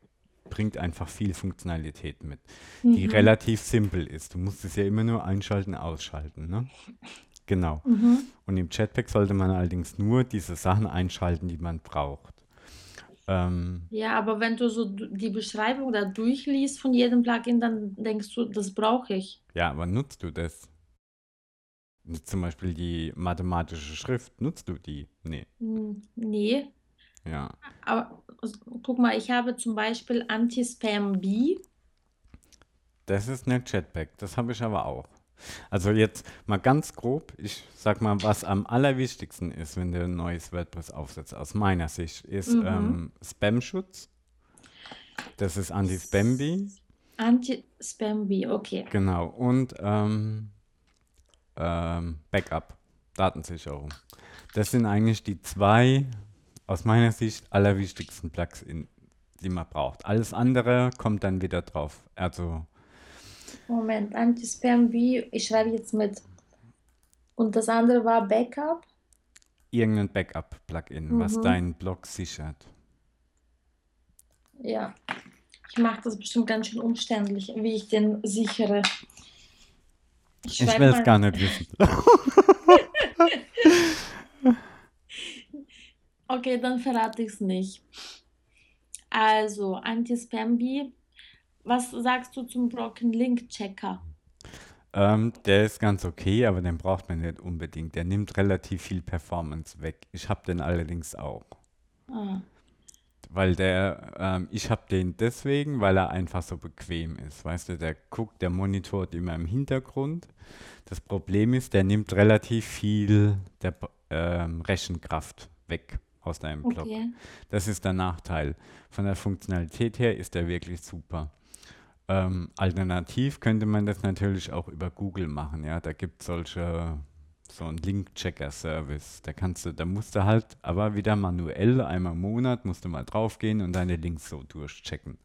bringt einfach viel Funktionalität mit, die Mhm. relativ simpel ist. Du musst es ja immer nur einschalten, ausschalten, ne? Genau. Mhm. Und im Jetpack sollte man allerdings nur diese Sachen einschalten, die man braucht. Ähm, Ja, aber wenn du so die Beschreibung da durchliest von jedem Plugin, dann denkst du, das brauche ich. ja, aber nutzt du das? Zum Beispiel die mathematische Schrift, nutzt du die? Nee, Hm, Nee, ja. aber guck mal, ich habe zum Beispiel Anti-Spam-B. Das ist nicht Jetpack, das habe ich aber auch. Also jetzt mal ganz grob, ich sag mal, was am allerwichtigsten ist, wenn du ein neues WordPress aufsetzt, aus meiner Sicht, ist Mhm. ähm, Spam-Schutz. Das ist Anti-Spam-Bee. Anti-Spam-B, okay. Genau. Und ähm, ähm, Backup, Datensicherung. Das sind eigentlich die zwei, aus meiner Sicht, allerwichtigsten Plugs, in, die man braucht. Alles andere kommt dann wieder drauf. Also, Moment, Anti-Spam-B, ich schreibe jetzt mit. Und das andere war Backup. irgendein Backup-Plugin, was Mhm. deinen Blog sichert. Ja, ich mache das bestimmt ganz schön umständlich, wie ich den sichere. Ich Ich will es gar nicht wissen. Okay, dann verrate ich es nicht. Also, Anti-Spam-B. Was sagst du zum Broken Link Checker? Ähm, der ist ganz okay, aber den braucht man nicht unbedingt. Der nimmt relativ viel Performance weg. Ich habe den allerdings auch. Ah, Weil der, ähm, ich habe den deswegen, weil er einfach so bequem ist. Weißt du, der guckt, der monitort immer im Hintergrund. Das Problem ist, der nimmt relativ viel der ähm, Rechenkraft weg aus deinem Block. okay. Das ist der Nachteil. Von der Funktionalität her ist der wirklich super. Ähm, alternativ könnte man das natürlich auch über Google machen, ja. Da gibt es solche, so einen Link-Checker-Service. Da kannst du, da musst du halt, aber wieder manuell, einmal im Monat musst du mal draufgehen und deine Links so durchchecken.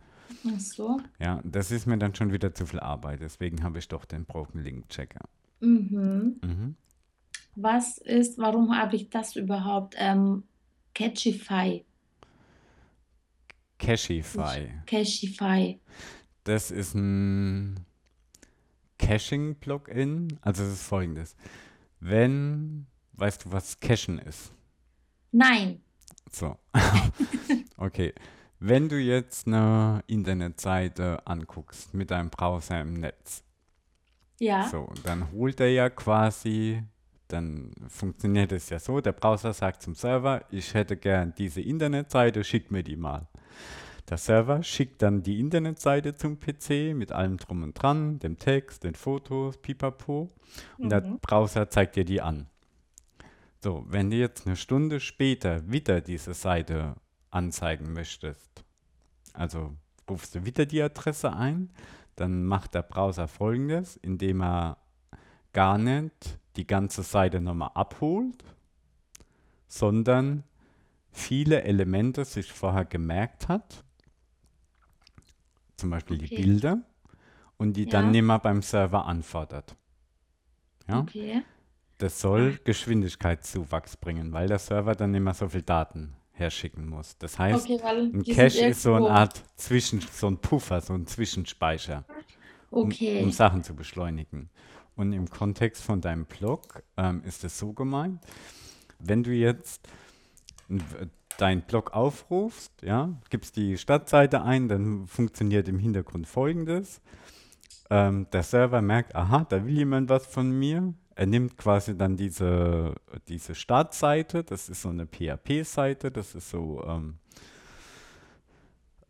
Ach so. Ja, das ist mir dann schon wieder zu viel Arbeit, deswegen habe ich doch den Broken Link Checker. Mhm. Mhm. Was ist, warum habe ich das überhaupt? Ähm, Catchify. Cashify. Cashify. Das ist ein Caching-Plugin. Also es ist folgendes. Wenn, weißt du, was Cachen ist? Nein. So. Okay. Wenn du jetzt eine Internetseite anguckst mit deinem Browser im Netz, Ja. so, dann holt er ja quasi, dann funktioniert es ja so, der Browser sagt zum Server, ich hätte gern diese Internetseite, schick mir die mal. Der Server schickt dann die Internetseite zum PC mit allem drum und dran, dem Text, den Fotos, pipapo. Und der Mhm. Browser zeigt dir die an. So, wenn du jetzt eine Stunde später wieder diese Seite anzeigen möchtest, also rufst du wieder die Adresse ein, dann macht der Browser folgendes, indem er gar nicht die ganze Seite nochmal abholt, sondern viele Elemente sich vorher gemerkt hat, zum Beispiel die Okay. Bilder, und die dann Ja. nicht mehr beim Server anfordert. Ja? Okay. Das soll Geschwindigkeitszuwachs bringen, weil der Server dann nicht mehr so viel Daten herschicken muss. Das heißt, Okay, ein die Cache ist so eine. Art Zwischen, so ein Puffer, so ein Zwischenspeicher, um, um Okay. Sachen zu beschleunigen. Und im Kontext von deinem Blog ähm, ist es so gemeint, wenn du jetzt deinen Blog aufrufst, ja, gibst die Startseite ein, dann funktioniert im Hintergrund folgendes. Ähm, der Server merkt, aha, da will jemand was von mir. Er nimmt quasi dann diese, diese Startseite, das ist so eine PHP-Seite, das ist so ähm,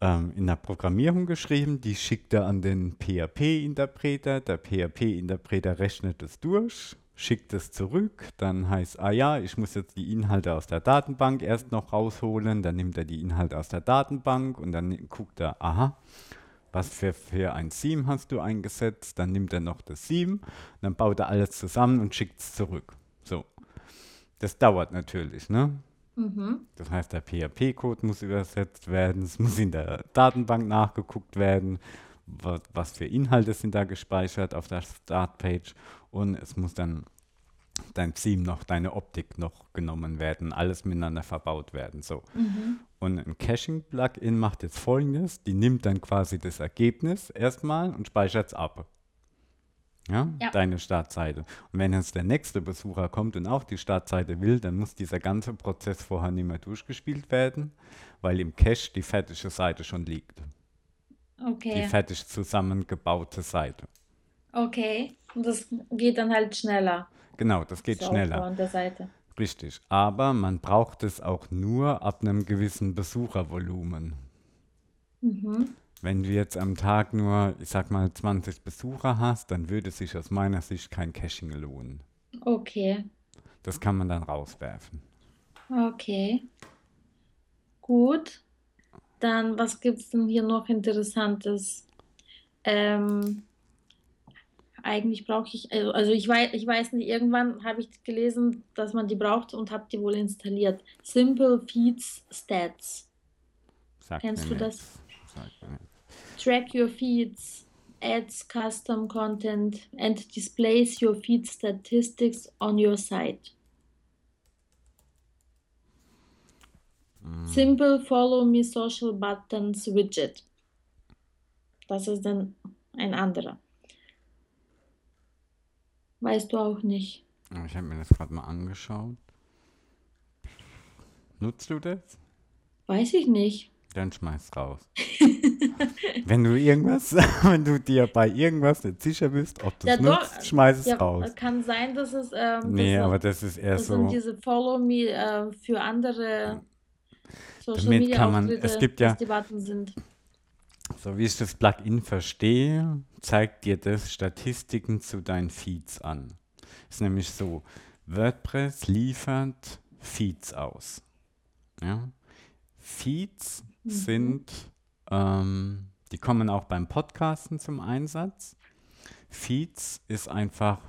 ähm, in der Programmierung geschrieben, die schickt er an den PHP-Interpreter, der PHP-Interpreter rechnet es durch, schickt es zurück, dann heißt, ah ja, ich muss jetzt die Inhalte aus der Datenbank erst noch rausholen, dann nimmt er die Inhalte aus der Datenbank und dann guckt er, aha, was für, für ein Theme hast du eingesetzt, dann nimmt er noch das Theme, dann baut er alles zusammen und schickt es zurück. So. Das dauert natürlich, ne? Mhm. Das heißt, der PHP-Code muss übersetzt werden, es muss in der Datenbank nachgeguckt werden, wa- was für Inhalte sind da gespeichert auf der Startpage und es muss dann dein Theme noch, deine Optik noch genommen werden, alles miteinander verbaut werden. So. Mhm. Und ein Caching-Plugin macht jetzt folgendes: Die nimmt dann quasi das Ergebnis erstmal und speichert es ab. Ja, Ja. deine Startseite. Und wenn jetzt der nächste Besucher kommt und auch die Startseite will, dann muss dieser ganze Prozess vorher nicht mehr durchgespielt werden, weil im Cache die fertige Seite schon liegt. Die Okay. fertig zusammengebaute Seite. Okay. Und das geht dann halt schneller. Genau, das geht Das schneller. Aufbauen der Seite. Richtig. Aber man braucht es auch nur ab einem gewissen Besuchervolumen. Mhm. Wenn du jetzt am Tag nur, ich sag mal, 20 Besucher hast, dann würde sich aus meiner Sicht kein Caching lohnen. Okay. Das kann man dann rauswerfen. Okay. Gut. Dann, was gibt es denn hier noch Interessantes? Ähm, eigentlich brauche ich, also, also ich weiß, ich weiß nicht, irgendwann habe ich gelesen, dass man die braucht und habe die wohl installiert. Simple Feeds Stats. Sagt Kennst du das? Sagt mir. Track your feeds, adds custom content and displays your feed statistics on your site. Mm, Simple Follow Me Social Buttons Widget. Das ist dann ein anderer. Weißt du auch nicht. Ich habe mir das gerade mal angeschaut. Nutzt du das? Weiß ich nicht. Dann schmeiß raus. wenn du irgendwas, wenn du dir bei irgendwas nicht sicher bist, ob du Ja, es doch, nutzt, schmeiß es Ja, raus. kann sein, dass es, ähm, Nee, dass, aber das ist eher das sind so. diese Follow Me äh, für andere Social Damit Media kann man- es gibt ja- Button sind. So wie ich das Plugin verstehe, zeigt dir das Statistiken zu deinen Feeds an. Ist nämlich so, WordPress liefert Feeds aus. Ja? Feeds Mhm. sind, ähm, die kommen auch beim Podcasten zum Einsatz. Feeds ist einfach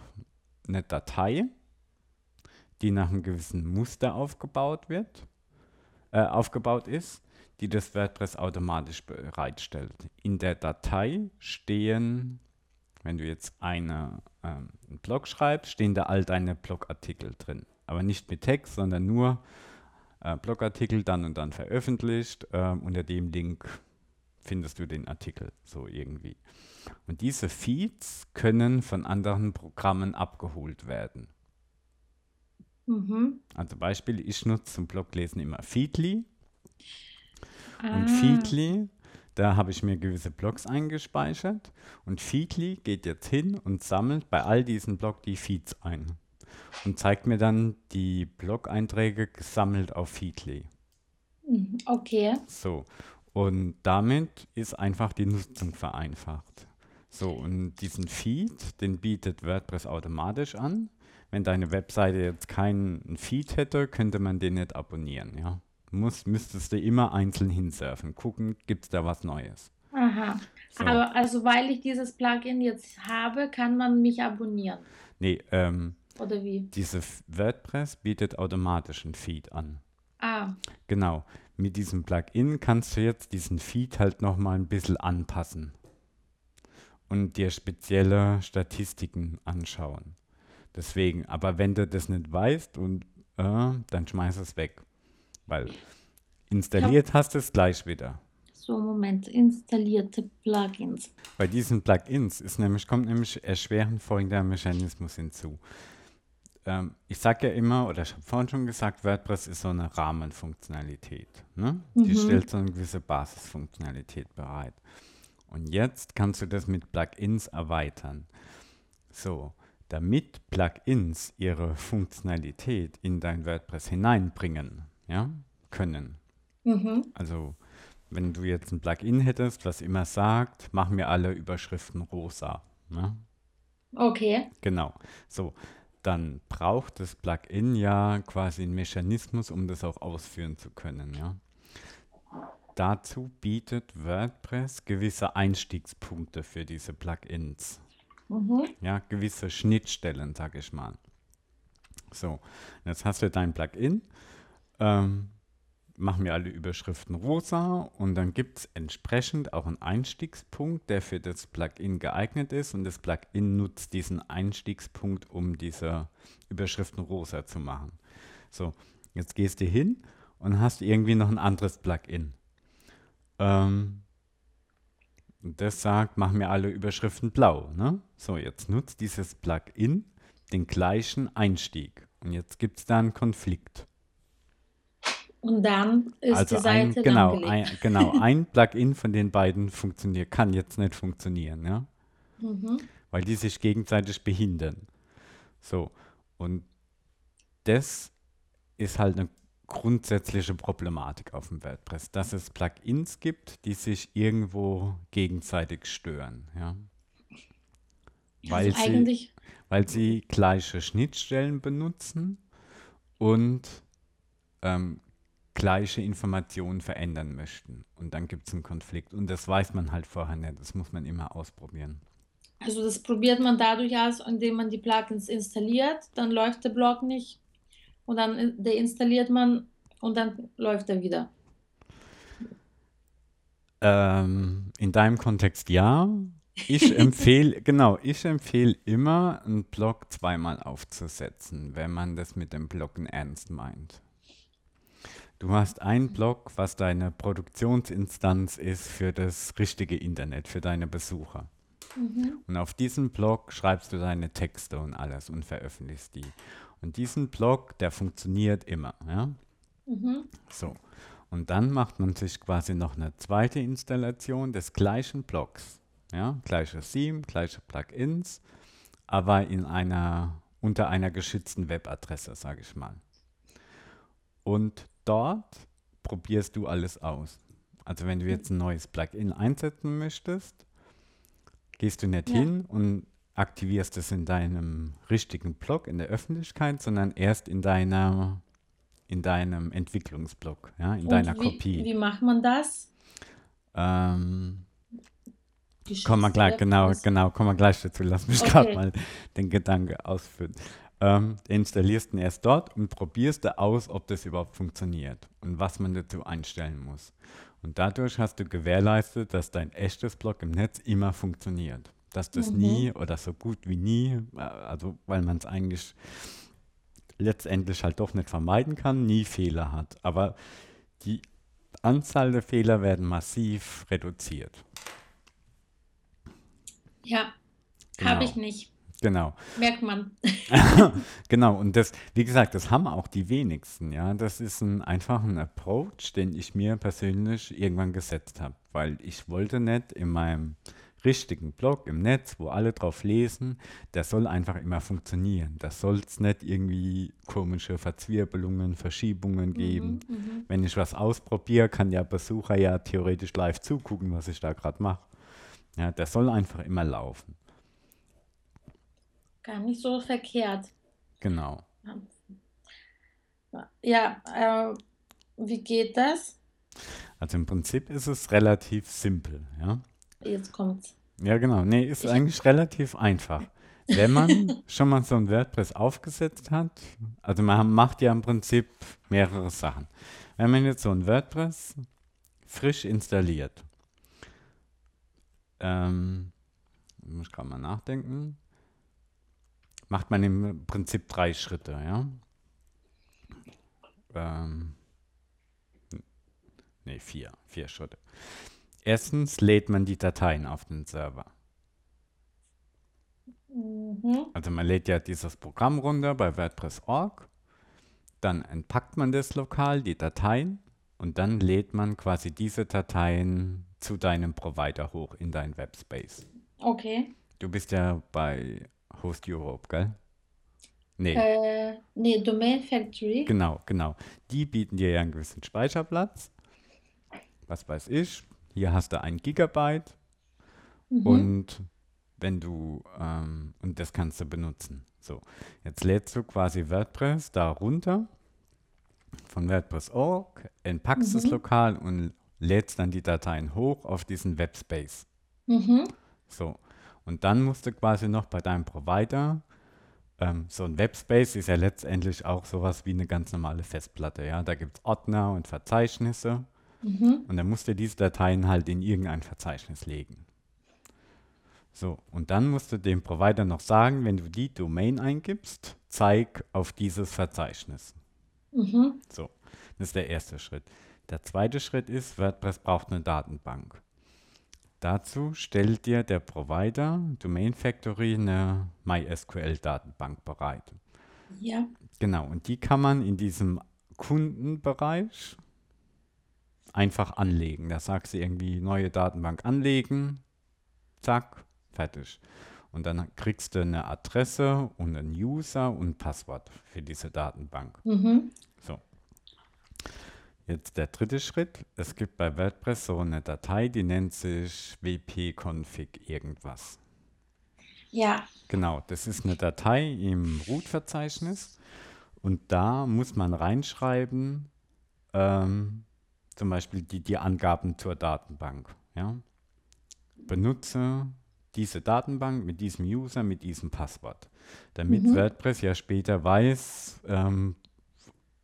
eine Datei, die nach einem gewissen Muster aufgebaut wird, äh, aufgebaut ist die das WordPress automatisch bereitstellt. In der Datei stehen, wenn du jetzt eine, ähm, einen Blog schreibst, stehen da all deine Blogartikel drin. Aber nicht mit Text, sondern nur äh, Blogartikel dann und dann veröffentlicht. Ähm, unter dem Link findest du den Artikel so irgendwie. Und diese Feeds können von anderen Programmen abgeholt werden. Mhm. Also Beispiel, ich nutze zum Bloglesen immer Feedly. Und Ah, Feedly, da habe ich mir gewisse Blogs eingespeichert. Und Feedly geht jetzt hin und sammelt bei all diesen Blogs die Feeds ein. Und zeigt mir dann die Blog-Einträge gesammelt auf Feedly. mhm, Okay. So. Und damit ist einfach die Nutzung vereinfacht. So, und diesen Feed, den bietet WordPress automatisch an. Wenn deine Webseite jetzt keinen Feed hätte, könnte man den nicht abonnieren, ja. Muss, müsstest du immer einzeln hinsurfen, gucken, gibt es da was Neues. Aha. So. Aber also weil ich dieses Plugin jetzt habe, kann man mich abonnieren. Nee, ähm, Oder wie? diese WordPress bietet automatisch einen Feed an. Ah, Genau. Mit diesem Plugin kannst du jetzt diesen Feed halt nochmal ein bisschen anpassen und dir spezielle Statistiken anschauen. Deswegen, aber wenn du das nicht weißt und äh, dann schmeiß es weg. Weil installiert hast du es gleich wieder. so Moment. Installierte Plugins. Bei diesen Plugins ist nämlich, kommt nämlich erschwerend folgender Mechanismus hinzu. Ähm, ich sage ja immer, oder ich habe vorhin schon gesagt, WordPress ist so eine Rahmenfunktionalität. Ne? Die Mhm. stellt so eine gewisse Basisfunktionalität bereit. Und jetzt kannst du das mit Plugins erweitern. So, damit Plugins ihre Funktionalität in dein WordPress hineinbringen ja, können, Mhm. also, wenn du jetzt ein Plugin hättest, was immer sagt, mach mir alle Überschriften rosa. Ne? Okay. Genau. So, dann braucht das Plugin ja quasi einen Mechanismus, um das auch ausführen zu können. Ja? Dazu bietet WordPress gewisse Einstiegspunkte für diese Plugins. Mhm. Ja, gewisse Schnittstellen, sag ich mal. So, jetzt hast du dein Plugin. Ähm, mach mir alle Überschriften rosa und dann gibt es entsprechend auch einen Einstiegspunkt, der für das Plugin geeignet ist und das Plugin nutzt diesen Einstiegspunkt, um diese Überschriften rosa zu machen. So, jetzt gehst du hin und hast irgendwie noch ein anderes Plugin. Ähm, das sagt, mach mir alle Überschriften blau. Ne? So, jetzt nutzt dieses Plugin den gleichen Einstieg. Und jetzt gibt es da einen Konflikt. Und dann ist also die ein, Seite genau, lahmgelegt. ein, genau, ein Plugin von den beiden funktioniert, kann jetzt nicht funktionieren, ja? Mhm. weil die sich gegenseitig behindern. So, und das ist halt eine grundsätzliche Problematik auf dem WordPress, dass es Plugins gibt, die sich irgendwo gegenseitig stören, ja. Weil Also sie, weil sie gleiche Schnittstellen benutzen und ähm, gleiche Informationen verändern möchten. Und dann gibt es einen Konflikt. Und das weiß man halt vorher nicht. Das muss man immer ausprobieren. also das probiert man dadurch aus, indem man die Plugins installiert, dann läuft der Blog nicht und dann in- deinstalliert man und dann läuft er wieder. Ähm, in deinem Kontext ja. Ich empfehle, genau, ich empfehle immer, einen Blog zweimal aufzusetzen, wenn man das mit dem Bloggen ernst meint. Du hast einen Blog, was deine Produktionsinstanz ist für das richtige Internet, für deine Besucher. Mhm. Und auf diesem Blog schreibst du deine Texte und alles und veröffentlichst die. Und diesen Blog, der funktioniert immer, ja. Mhm. So. Und dann macht man sich quasi noch eine zweite Installation des gleichen Blocks. Ja, gleiche Theme, gleiche Plugins, aber in einer, unter einer geschützten Webadresse, sage ich mal. Und dort probierst du alles aus. Also wenn du jetzt ein neues Plugin einsetzen möchtest, gehst du nicht Ja. hin und aktivierst es in deinem richtigen Blog in der Öffentlichkeit, sondern erst in deiner in deinem Entwicklungsblog, ja, in Und deiner wie, Kopie. wie macht man das? Ähm, kommen wir gleich, genau, genau, kommen wir gleich dazu. Lass mich gerade Okay. mal den Gedanke ausführen. Ähm, du installierst ihn erst dort und probierst du aus, ob das überhaupt funktioniert und was man dazu einstellen muss. Und dadurch hast du gewährleistet, dass dein echtes Blog im Netz immer funktioniert. Dass das Mhm. nie oder so gut wie nie, äh, also weil man es eigentlich letztendlich halt doch nicht vermeiden kann, nie Fehler hat. Aber die Anzahl der Fehler werden massiv reduziert. Ja, habe ich Genau. nicht. Genau. Merkt man. Genau, und das, wie gesagt, das haben auch die wenigsten, ja. Das ist ein einfach ein Approach, den ich mir persönlich irgendwann gesetzt habe, weil ich wollte nicht in meinem richtigen Blog im Netz, wo alle drauf lesen, der soll einfach immer funktionieren. Da soll es nicht irgendwie komische Verzwirbelungen, Verschiebungen geben. Mhm, mhm. Wenn ich was ausprobiere, kann der Besucher ja theoretisch live zugucken, was ich da gerade mache. Ja, der soll einfach immer laufen. Gar nicht so verkehrt. Genau. Ja, äh, wie geht das? Also im Prinzip ist es relativ simpel, ja. Jetzt kommt's. Ja, genau. Nee, ist Ich- eigentlich relativ einfach. Wenn man schon mal so ein WordPress aufgesetzt hat, also man macht ja im Prinzip mehrere Sachen. Wenn man jetzt so ein WordPress frisch installiert, ähm, muss ich gerade mal nachdenken, macht man im Prinzip drei Schritte, ja. Ähm, nee, vier, vier Schritte. Erstens lädt man die Dateien auf den Server. Mhm. Also man lädt ja dieses Programm runter bei WordPress.org, dann entpackt man das lokal, die Dateien, und dann lädt man quasi diese Dateien zu deinem Provider hoch in dein Webspace. Okay. Du bist ja bei Host Europe, gell? Nee, Äh, nee, Domain Factory. genau, genau. Die bieten dir ja einen gewissen Speicherplatz. Was weiß ich, hier hast du ein Gigabyte Mhm. Und wenn du, ähm, und das kannst du benutzen. So, jetzt lädst du quasi WordPress da runter von WordPress.org, entpackst es Mhm. lokal und lädst dann die Dateien hoch auf diesen Webspace. Mhm. So, und dann musst du quasi noch bei deinem Provider, ähm, so ein Webspace ist ja letztendlich auch sowas wie eine ganz normale Festplatte, ja. Da gibt es Ordner und Verzeichnisse Mhm. und dann musst du diese Dateien halt in irgendein Verzeichnis legen. So, und dann musst du dem Provider noch sagen, wenn du die Domain eingibst, zeig auf dieses Verzeichnis. Mhm. So, das ist der erste Schritt. Der zweite Schritt ist, WordPress braucht eine Datenbank. Dazu stellt dir der Provider Domain Factory eine MySQL-Datenbank bereit. Ja. Genau, und die kann man in diesem Kundenbereich einfach anlegen. Da sagst du irgendwie neue Datenbank anlegen, zack, fertig. Und dann kriegst du eine Adresse und einen User und ein Passwort für diese Datenbank. Mhm. Jetzt der dritte Schritt. Es gibt bei WordPress so eine Datei, die nennt sich wp-config irgendwas. Ja. Genau, das ist eine Datei im Root-Verzeichnis und da muss man reinschreiben, ähm, zum Beispiel die, die Angaben zur Datenbank. Ja? Benutze diese Datenbank mit diesem User, mit diesem Passwort, damit Mhm. WordPress ja später weiß, ähm,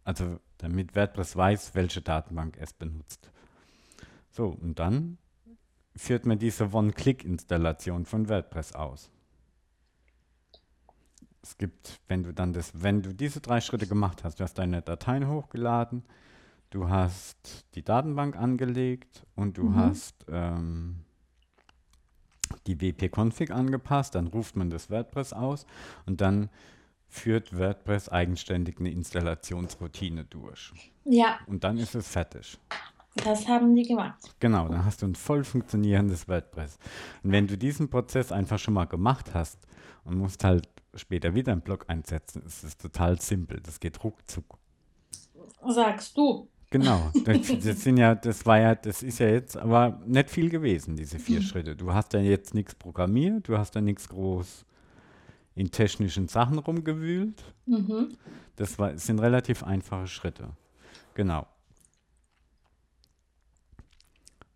also damit WordPress weiß, welche Datenbank es benutzt. So, und dann führt man diese One-Click-Installation von WordPress aus. Es gibt, wenn du dann das, wenn du diese drei Schritte gemacht hast, du hast deine Dateien hochgeladen, du hast die Datenbank angelegt und du Mhm. hast ähm, die wp-config angepasst, dann ruft man das WordPress aus und dann führt WordPress eigenständig eine Installationsroutine durch. Ja, Und dann ist es fertig. das haben die gemacht. Genau, dann hast du ein voll funktionierendes WordPress. Und wenn du diesen Prozess einfach schon mal gemacht hast und musst halt später wieder einen Blog einsetzen, ist es total simpel. Das geht ruckzuck. Sagst du. Genau, das, das sind ja, das war ja, das ist ja jetzt aber nicht viel gewesen, diese vier Schritte. Du hast ja jetzt nichts programmiert, du hast ja nichts groß in technischen Sachen rumgewühlt. Mhm. Das war, sind relativ einfache Schritte. Genau.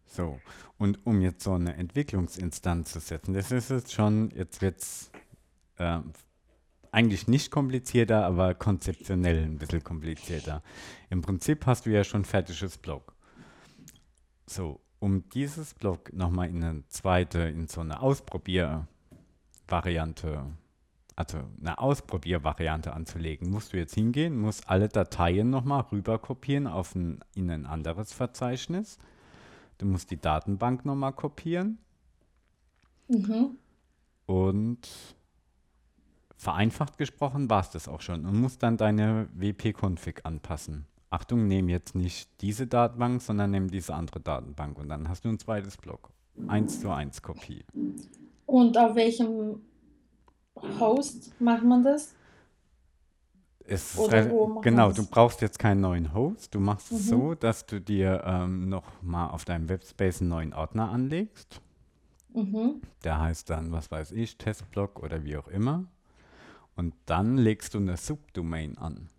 So, und um jetzt so eine Entwicklungsinstanz zu setzen, das ist jetzt schon, jetzt wird es äh, eigentlich nicht komplizierter, aber konzeptionell ein bisschen komplizierter. Im Prinzip hast du ja schon ein fertiges Blog. So, um dieses Blog nochmal in eine zweite, in so eine Ausprobiervariante, also eine Ausprobiervariante anzulegen, musst du jetzt hingehen, musst alle Dateien nochmal rüber kopieren auf ein, in ein anderes Verzeichnis. Du musst die Datenbank nochmal kopieren Mhm. und vereinfacht gesprochen war es das auch schon und musst dann deine WP-Config anpassen. Achtung, nehm jetzt nicht diese Datenbank, sondern nimm diese andere Datenbank und dann hast du ein zweites Block. 1 zu 1 Kopie. Und auf welchem Host macht man das? Es ist Oder re- wo genau, du brauchst jetzt keinen neuen Host. Du machst es Mhm. so, dass du dir ähm, noch mal auf deinem Webspace einen neuen Ordner anlegst. Mhm. Der heißt dann, was weiß ich, Testblock oder wie auch immer. Und dann legst du eine Subdomain an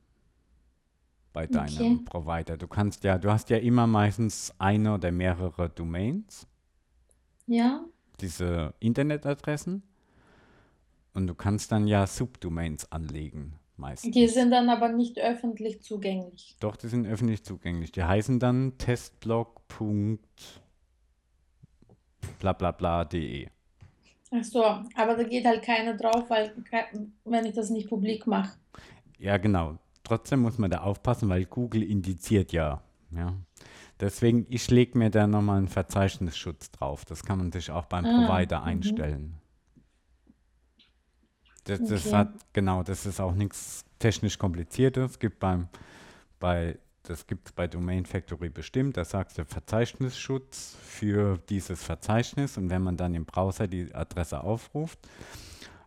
bei deinem Okay. Provider. Du kannst ja, du hast ja immer meistens eine oder mehrere Domains, Ja. diese Internetadressen. Und du kannst dann ja Subdomains anlegen, meistens. Die sind dann aber nicht öffentlich zugänglich. Doch, die sind öffentlich zugänglich. Die heißen dann testblog.blablabla.de. Ach so, aber da geht halt keiner drauf, weil wenn ich das nicht publik mache. Ja, genau. Trotzdem muss man da aufpassen, weil Google indiziert ja. ja. Deswegen, ich lege mir da nochmal einen Verzeichnisschutz drauf. Das kann man sich auch beim Ah, Provider mhm. einstellen. Das, das Okay. hat, genau, das ist auch nichts technisch kompliziertes. Es gibt beim, bei, das gibt es bei Domain Factory bestimmt. Da sagst du Verzeichnisschutz für dieses Verzeichnis und wenn man dann im Browser die Adresse aufruft,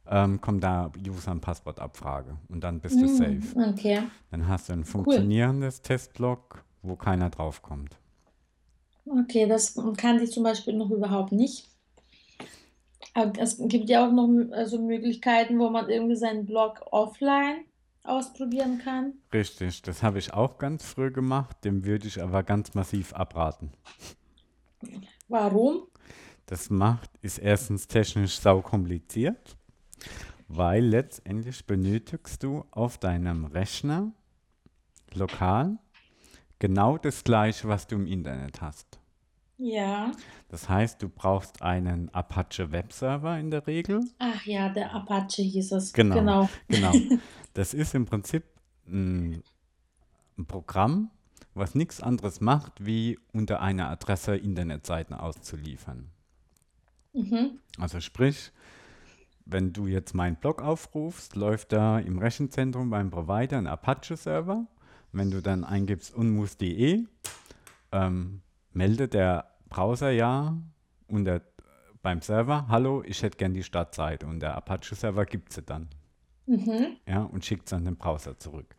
ähm, kommt da User- und Passwortabfrage und dann bist du Hm, safe. okay. Dann hast du ein funktionierendes Testblock, wo keiner draufkommt. Okay, das kannte ich zum Beispiel noch überhaupt nicht. Es gibt ja auch noch also Möglichkeiten, wo man irgendwie seinen Blog offline ausprobieren kann. Richtig, das habe ich auch ganz früh gemacht, dem würde ich aber ganz massiv abraten. Warum? Das macht, ist erstens technisch sau kompliziert, weil letztendlich benötigst du auf deinem Rechner lokal genau das gleiche, was du im Internet hast. Ja. Das heißt, du brauchst einen Apache Webserver in der Regel. Ach ja, der Apache hieß es. Genau. Genau. Genau. Das ist im Prinzip ein, ein Programm, was nichts anderes macht, wie unter einer Adresse Internetseiten auszuliefern. Mhm. Also sprich, wenn du jetzt meinen Blog aufrufst, läuft da im Rechenzentrum beim Provider ein Apache-Server. Wenn du dann eingibst unmus.de, ähm, meldet der Browser ja unter, beim Server, hallo, ich hätte gern die Startseite. Und der Apache-Server gibt sie dann Mhm. ja, und schickt es an den Browser zurück.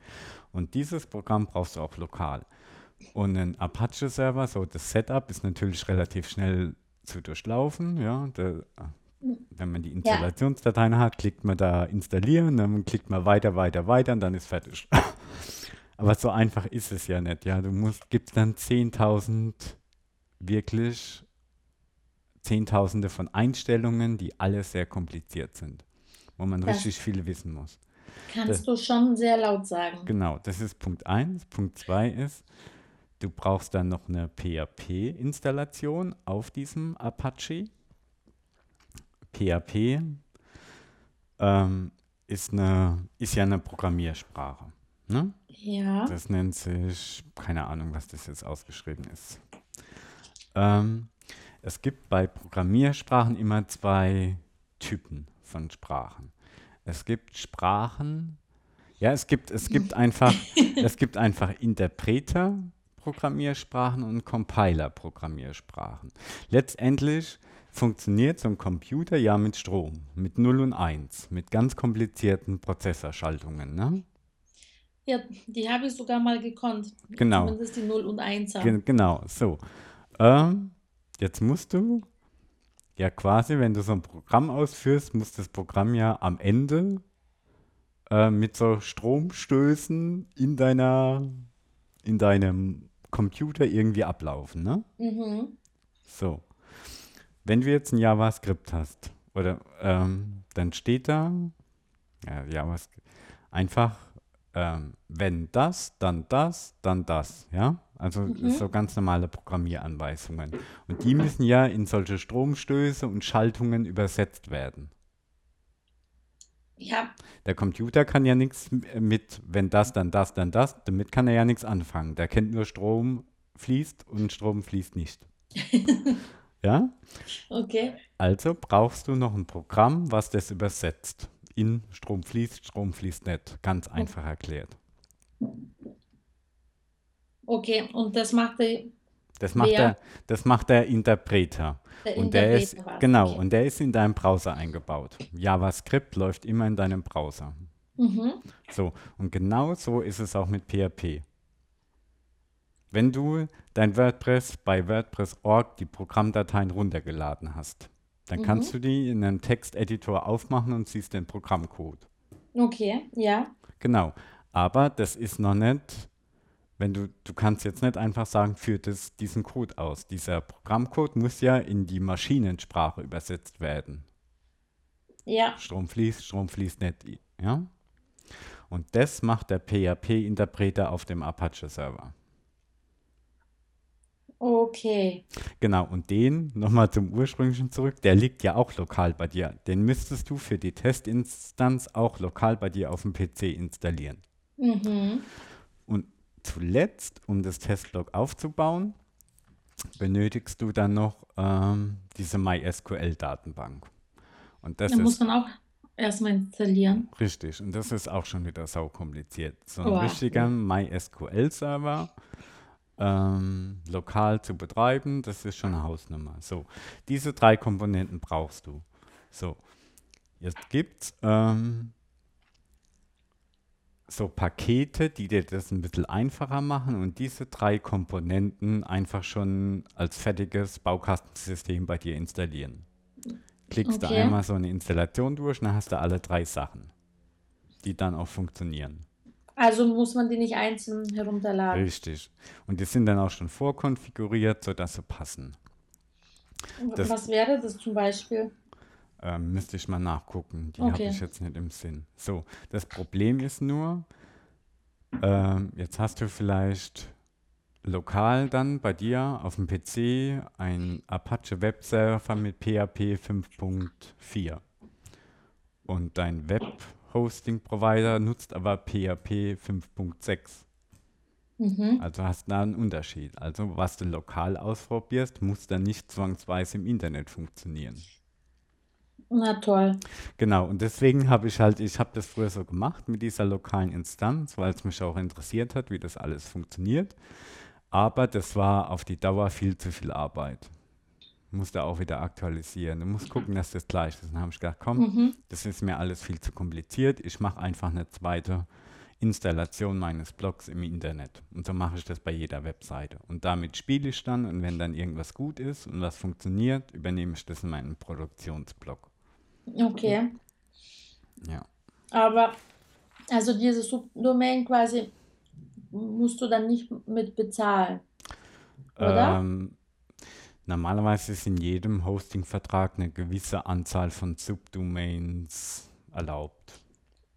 Und dieses Programm brauchst du auch lokal. Und ein Apache-Server, so das Setup ist natürlich relativ schnell zu durchlaufen. Ja, der, wenn man die Installationsdateien hat, klickt man da installieren, dann klickt man weiter, weiter, weiter und dann ist fertig. Aber so einfach ist es ja nicht. Ja, du musst, gibt dann 10.000 wirklich Zehntausende von Einstellungen, die alle sehr kompliziert sind, wo man Das- richtig viel wissen muss. Kannst du schon sehr laut sagen. Genau, das ist Punkt 1. Punkt 2 ist, du brauchst dann noch eine PHP-Installation auf diesem Apache. PHP ähm, ist, eine, ist ja eine Programmiersprache. Ne? Ja. Das nennt sich, keine Ahnung, was das jetzt ausgeschrieben ist. Ähm, es gibt bei Programmiersprachen immer zwei Typen von Sprachen. Es gibt Sprachen, Ja, es gibt, es gibt einfach, es gibt einfach Interpreter, Programmiersprachen und Compiler-Programmiersprachen. Letztendlich funktioniert so ein Computer ja mit Strom, mit 0 und 1, mit ganz komplizierten Prozessorschaltungen. Ne? Ja, die habe ich sogar mal gekonnt. Genau. Zumindest die 0 und 1 Ge genau, so. Ähm, jetzt musst du ja quasi, wenn du so ein Programm ausführst, muss das Programm ja am Ende äh, mit so Stromstößen in deiner, in deinem Computer irgendwie ablaufen, ne? Mhm. So. Wenn du jetzt ein JavaScript hast, oder ähm, dann steht da, ja, JavaScript, einfach, ähm, wenn das, dann das, dann das, ja? Also Mhm. so ganz normale Programmieranweisungen. Und die müssen ja in solche Stromstöße und Schaltungen übersetzt werden. Ja, Der Computer kann ja nichts mit, wenn das, dann das, dann das, damit kann er ja nichts anfangen. Der kennt nur Strom fließt und Strom fließt nicht. Ja? okay. Also brauchst du noch ein Programm, was das übersetzt. In Strom fließt, Strom fließt nicht. Ganz einfach erklärt. Okay, und das macht der, Das macht, der, das macht der Interpreter. der Und der ist, Interpreter genau, Okay. und der ist in deinem Browser eingebaut. JavaScript läuft immer in deinem Browser. Mhm. So, und genau so ist es auch mit PHP. Wenn du dein WordPress bei WordPress.org die Programmdateien runtergeladen hast, dann Mhm. kannst du die in einem Texteditor aufmachen und siehst den Programmcode. Okay, ja. Genau. Aber das ist noch nicht, wenn du, du kannst jetzt nicht einfach sagen, führt es diesen Code aus. Dieser Programmcode muss ja in die Maschinensprache übersetzt werden. Ja, Strom fließt, Strom fließt nicht. Ja? Und das macht der PHP-Interpreter auf dem Apache-Server. okay. Genau, und den, nochmal zum ursprünglichen zurück, der liegt ja auch lokal bei dir. Den müsstest du für die Testinstanz auch lokal bei dir auf dem PC installieren. Mhm. Und zuletzt, um das Testlog aufzubauen, benötigst du dann noch ähm, diese MySQL-Datenbank. Und das Da muss man auch erstmal installieren. richtig. Und das ist auch schon wieder sau kompliziert. So ein Oh, richtiger MySQL-Server ähm, lokal zu betreiben, das ist schon eine Hausnummer. So, diese drei Komponenten brauchst du. So, jetzt gibt es ähm, so Pakete, die dir das ein bisschen einfacher machen und diese drei Komponenten einfach schon als fertiges Baukastensystem bei dir installieren. Klickst du Okay. einmal so eine Installation durch, dann hast du alle drei Sachen, die dann auch funktionieren. Also muss man die nicht einzeln herunterladen. Richtig. Und die sind dann auch schon vorkonfiguriert, sodass sie passen. das- Was wäre das zum Beispiel? Ähm, müsste ich mal nachgucken. Die habe Okay. ich jetzt nicht im Sinn. So, das Problem ist nur, ähm, jetzt hast du vielleicht lokal dann bei dir auf dem PC ein Apache Webserver mit PHP 5.4. Und dein Web-Hosting-Provider nutzt aber PHP 5.6. Mhm. Also hast da einen Unterschied. Also was du lokal ausprobierst, muss dann nicht zwangsweise im Internet funktionieren. Na toll. Genau, und deswegen habe ich halt, ich habe das früher so gemacht mit dieser lokalen Instanz, weil es mich auch interessiert hat, wie das alles funktioniert. Aber das war auf die Dauer viel zu viel Arbeit. Musste auch wieder aktualisieren. Du musst gucken, dass das gleich ist. Dann habe ich gedacht, komm, Mhm. das ist mir alles viel zu kompliziert. Ich mache einfach eine zweite Installation meines Blogs im Internet. Und so mache ich das bei jeder Webseite. Und damit spiele ich dann und wenn dann irgendwas gut ist und was funktioniert, übernehme ich das in meinen Produktionsblog. Okay. Ja. Aber also diese Subdomain quasi musst du dann nicht mit bezahlen, oder? Ähm, normalerweise ist in jedem Hosting-Vertrag eine gewisse Anzahl von Subdomains erlaubt.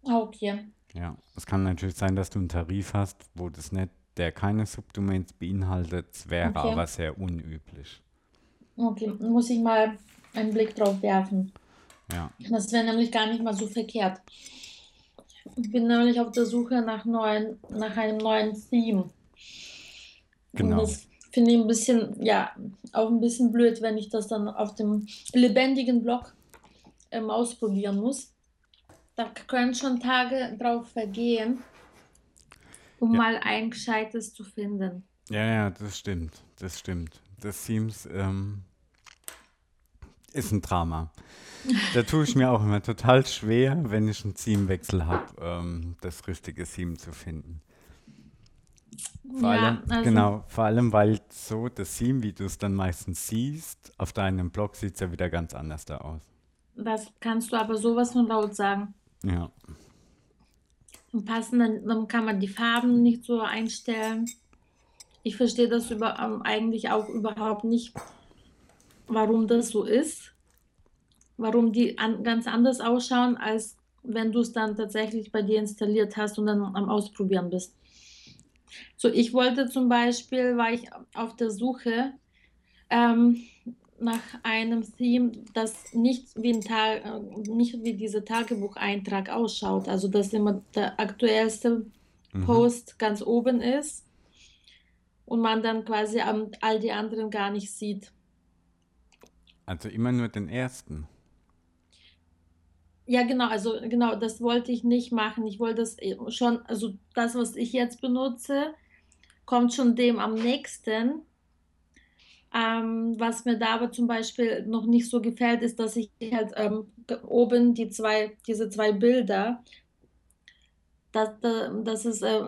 Ah, okay. Ja, es kann natürlich sein, dass du einen Tarif hast, wo das nicht, der keine Subdomains beinhaltet, Es wäre Okay. aber sehr unüblich. Okay, muss ich mal einen Blick drauf werfen. Ja, Das wäre nämlich gar nicht mal so verkehrt. Ich bin nämlich auf der Suche nach neuen, nach einem neuen Theme. Und Genau. das finde ich ein bisschen, ja, auch ein bisschen blöd, wenn ich das dann auf dem lebendigen Blog ähm, ausprobieren muss. da können schon Tage drauf vergehen, um Ja. mal ein gescheites zu finden. Ja, ja, das stimmt. Das stimmt. Das Themes ähm, ist ein Drama. Da tue ich mir auch immer total schwer, wenn ich einen Themewechsel habe, ähm, das richtige Theme zu finden. Vor Ja, allem, also genau, vor allem, weil so das Theme, wie du es dann meistens siehst, auf deinem Blog sieht es ja wieder ganz anders da aus. das kannst du aber sowas von laut sagen. Ja, Und passen, dann, dann kann man die Farben nicht so einstellen. Ich verstehe das über, ähm, eigentlich auch überhaupt nicht, warum das so ist. Warum die an, ganz anders ausschauen, als wenn du es dann tatsächlich bei dir installiert hast und dann am Ausprobieren bist. So, ich wollte zum Beispiel, war ich auf der Suche ähm, nach einem Theme, das nicht wie ein Tag, äh, nicht wie dieser Tagebucheintrag ausschaut. Also dass immer der aktuellste mhm. Post ganz oben ist und man dann quasi all die anderen gar nicht sieht. Also immer nur den ersten. Ja, genau, also genau, das wollte ich nicht machen. Ich wollte das eh schon, also das, was ich jetzt benutze, kommt schon dem am nächsten. Ähm, was mir da aber zum Beispiel noch nicht so gefällt, ist, dass ich halt ähm, oben die zwei, diese zwei Bilder, dass, da- dass es, äh,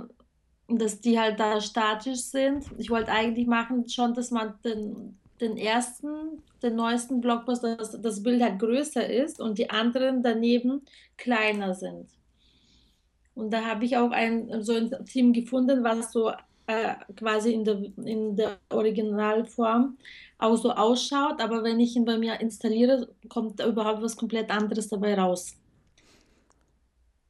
dass die halt da statisch sind. Ich wollte eigentlich machen schon, dass man den, den ersten, den neuesten Blogpost, dass das Bild halt größer ist und die anderen daneben kleiner sind. Und da habe ich auch ein so ein Team gefunden, was so äh, quasi in der, in der Originalform auch so ausschaut, aber wenn ich ihn bei mir installiere, kommt da überhaupt was komplett anderes dabei raus.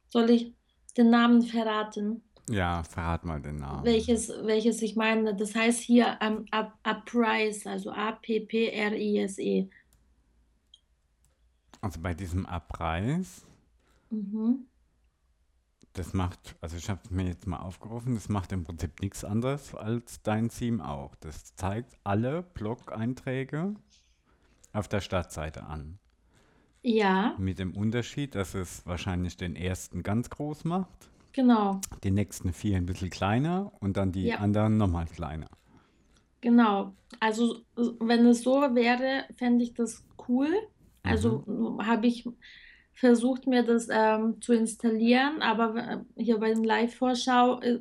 Soll ich den Namen verraten? Ja, verrat mal den Namen. Welches, welches ich meine? Das heißt hier ähm, Up- Uprise, also A-P-P-R-I-S-E. Also bei diesem Abreiß, Mhm. das macht, also ich habe es mir jetzt mal aufgerufen, das macht im Prinzip nichts anderes als dein Theme auch. Das zeigt alle Blog-Einträge auf der Startseite an. Ja, Mit dem Unterschied, dass es wahrscheinlich den ersten ganz groß macht, genau, die nächsten vier ein bisschen kleiner und dann die ja, anderen nochmal kleiner. genau. Also wenn es so wäre, fände ich das cool. Mhm. Also habe ich versucht, mir das ähm, zu installieren, aber äh, hier bei dem Live-Vorschau äh,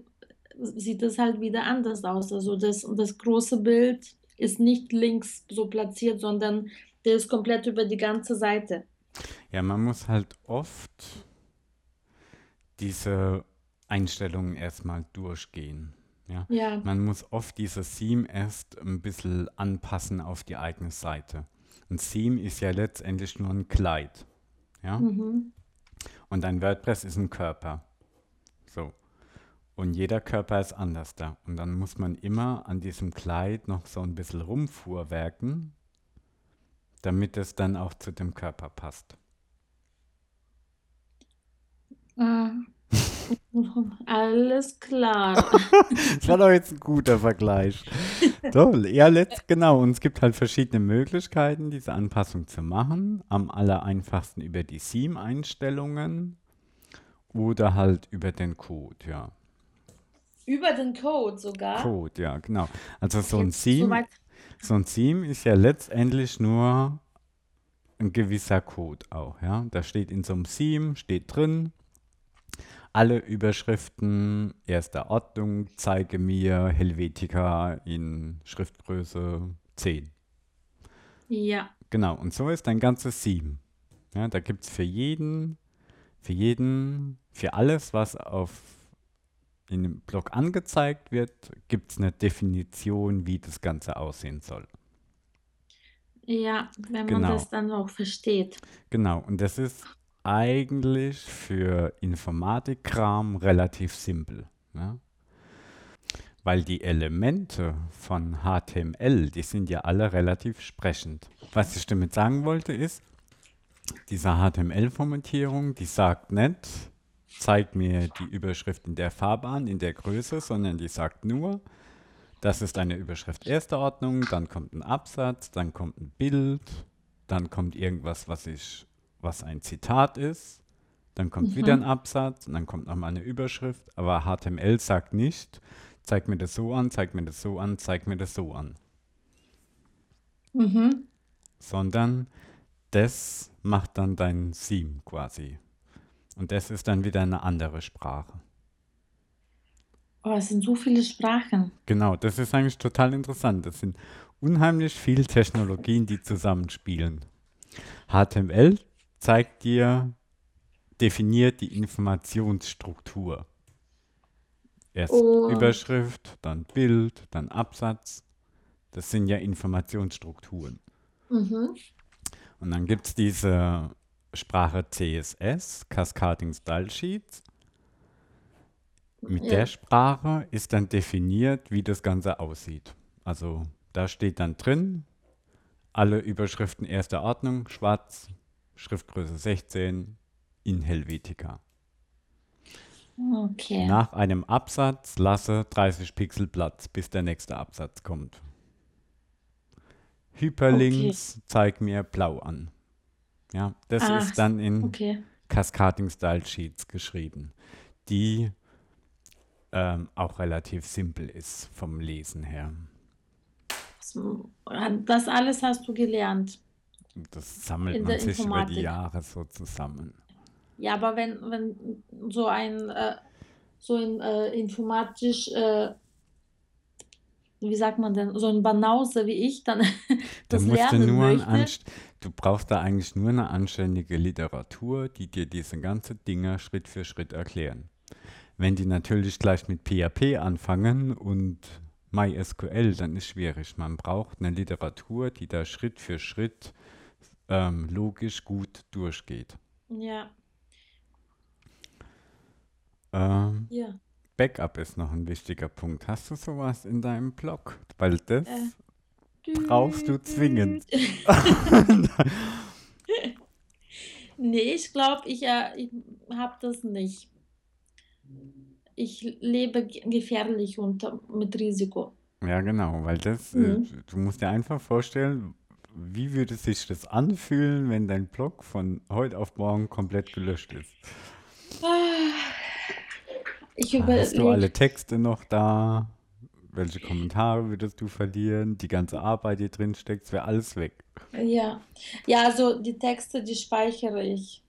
sieht es halt wieder anders aus. Also das, das große Bild ist nicht links so platziert, sondern der ist komplett über die ganze Seite. Ja, man muss halt oft diese Einstellungen erstmal durchgehen. Ja, Ja, man muss oft dieses Theme erst ein bisschen anpassen auf die eigene Seite. Ein Theme ist ja letztendlich nur ein Kleid. Ja, mhm. und ein WordPress ist ein Körper. So. Und jeder Körper ist anders da. Und dann muss man immer an diesem Kleid noch so ein bisschen rumfuhrwerken, damit es dann auch zu dem Körper passt. Ah, alles klar. Das war doch jetzt ein guter Vergleich. Toll. Ja, letzt, genau. Und es gibt halt verschiedene Möglichkeiten, diese Anpassung zu machen. Am aller einfachsten über die Theme-Einstellungen oder halt über den Code, ja. Über den Code sogar. Code, ja, genau. Also so ein Theme, soweit. so ein Theme ist ja letztendlich nur ein gewisser Code auch, ja. Da steht in so einem Theme, steht drin, alle Überschriften erster Ordnung, zeige mir Helvetica in Schriftgröße 10. Ja, Genau, und so ist ein ganzes Theme. Ja, da gibt es für jeden, für jeden, für alles, was auf in dem Blog angezeigt wird, gibt es eine Definition, wie das Ganze aussehen soll. ja, wenn man Genau. das dann auch versteht. Genau, und das ist eigentlich für Informatikkram relativ simpel. Ja? Weil die Elemente von HTML, die sind ja alle relativ sprechend. Was ich damit sagen wollte ist, diese HTML-Formatierung, die sagt nicht, zeig mir die Überschrift in der Farbe an, in der Größe, sondern die sagt nur, das ist eine Überschrift erster Ordnung, dann kommt ein Absatz, dann kommt ein Bild, dann kommt irgendwas, was ich, was ein Zitat ist, dann kommt wieder ein Mhm. Absatz und dann kommt nochmal eine Überschrift. Aber HTML sagt nicht, zeig mir das so an, zeig mir das so an, zeig mir das so an. Mhm. Sondern das macht dann dein Theme quasi. Und das ist dann wieder eine andere Sprache. Oh, es sind so viele Sprachen. Genau, das ist eigentlich total interessant. Das sind unheimlich viele Technologien, die zusammenspielen. HTML zeigt dir, definiert die Informationsstruktur. Erst Und Überschrift, dann Bild, dann Absatz. Das sind ja Informationsstrukturen. mhm. Und dann gibt es diese Sprache CSS, Cascading Style Sheets. Mit ja. der Sprache ist dann definiert, wie das Ganze aussieht. Also da steht dann drin, alle Überschriften erster Ordnung, schwarz, Schriftgröße 16, in Helvetica. Okay. Nach einem Absatz lasse 30 Pixel Platz, bis der nächste Absatz kommt. Okay. Hyperlinks zeig mir blau an. Ja, das Ach, ist dann in okay. Cascading Style Sheets geschrieben, die ähm, auch relativ simpel ist vom Lesen her. Das alles hast du gelernt Das sammelt in man sich über die Informatik. Jahre so zusammen. Ja, aber wenn, wenn so ein äh, so ein äh, informatisch, äh, wie sagt man denn, so ein Banause wie ich dann Da das musst du nur möchte, du brauchst da eigentlich nur eine anständige Literatur, die dir diese ganze Dinge Schritt für Schritt erklären. Wenn die natürlich gleich mit PHP anfangen und MySQL, dann ist schwierig. Man braucht eine Literatur, die da Schritt für Schritt ähm, logisch gut durchgeht. ja, Ähm, ja, Backup ist noch ein wichtiger Punkt. Hast du sowas in deinem Blog? Weil das äh, brauchst du zwingend. Nee, ich glaube, ich, äh, ich habe das nicht. Ich lebe ge- gefährlich und äh, mit Risiko. Ja, genau, weil das, äh, Mhm. du musst dir einfach vorstellen, wie würde sich das anfühlen, wenn dein Blog von heute auf morgen komplett gelöscht ist? Ich Hast du überlege, alle Texte noch da? Welche Kommentare würdest du verlieren? Die ganze Arbeit, die drin steckt, wäre alles weg. ja. Ja, also die Texte, die speichere ich.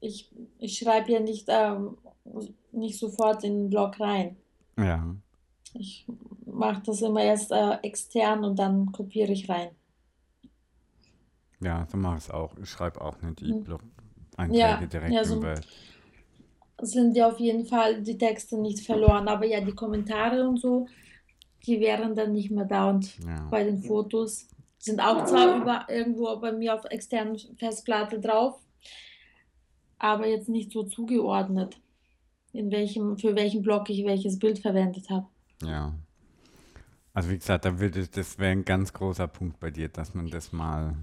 Ich, ich schreibe ja nicht, ähm, nicht sofort in den Blog rein. Ja, Ich mache das immer erst äh, extern und dann kopiere ich rein. Ja, so mache ich es auch. Ich schreibe auch nicht die Mhm. Blog-Einträge Ja, direkt ja, im so sind ja auf jeden Fall die Texte nicht verloren. Aber ja, die Kommentare und so, die wären dann nicht mehr da. Und Ja, bei den Fotos sind auch zwar über, irgendwo bei mir auf externen Festplatte drauf, aber jetzt nicht so zugeordnet, in welchem, für welchen Blog ich welches Bild verwendet habe. ja. Also wie gesagt, da würde das wäre ein ganz großer Punkt bei dir, dass man das mal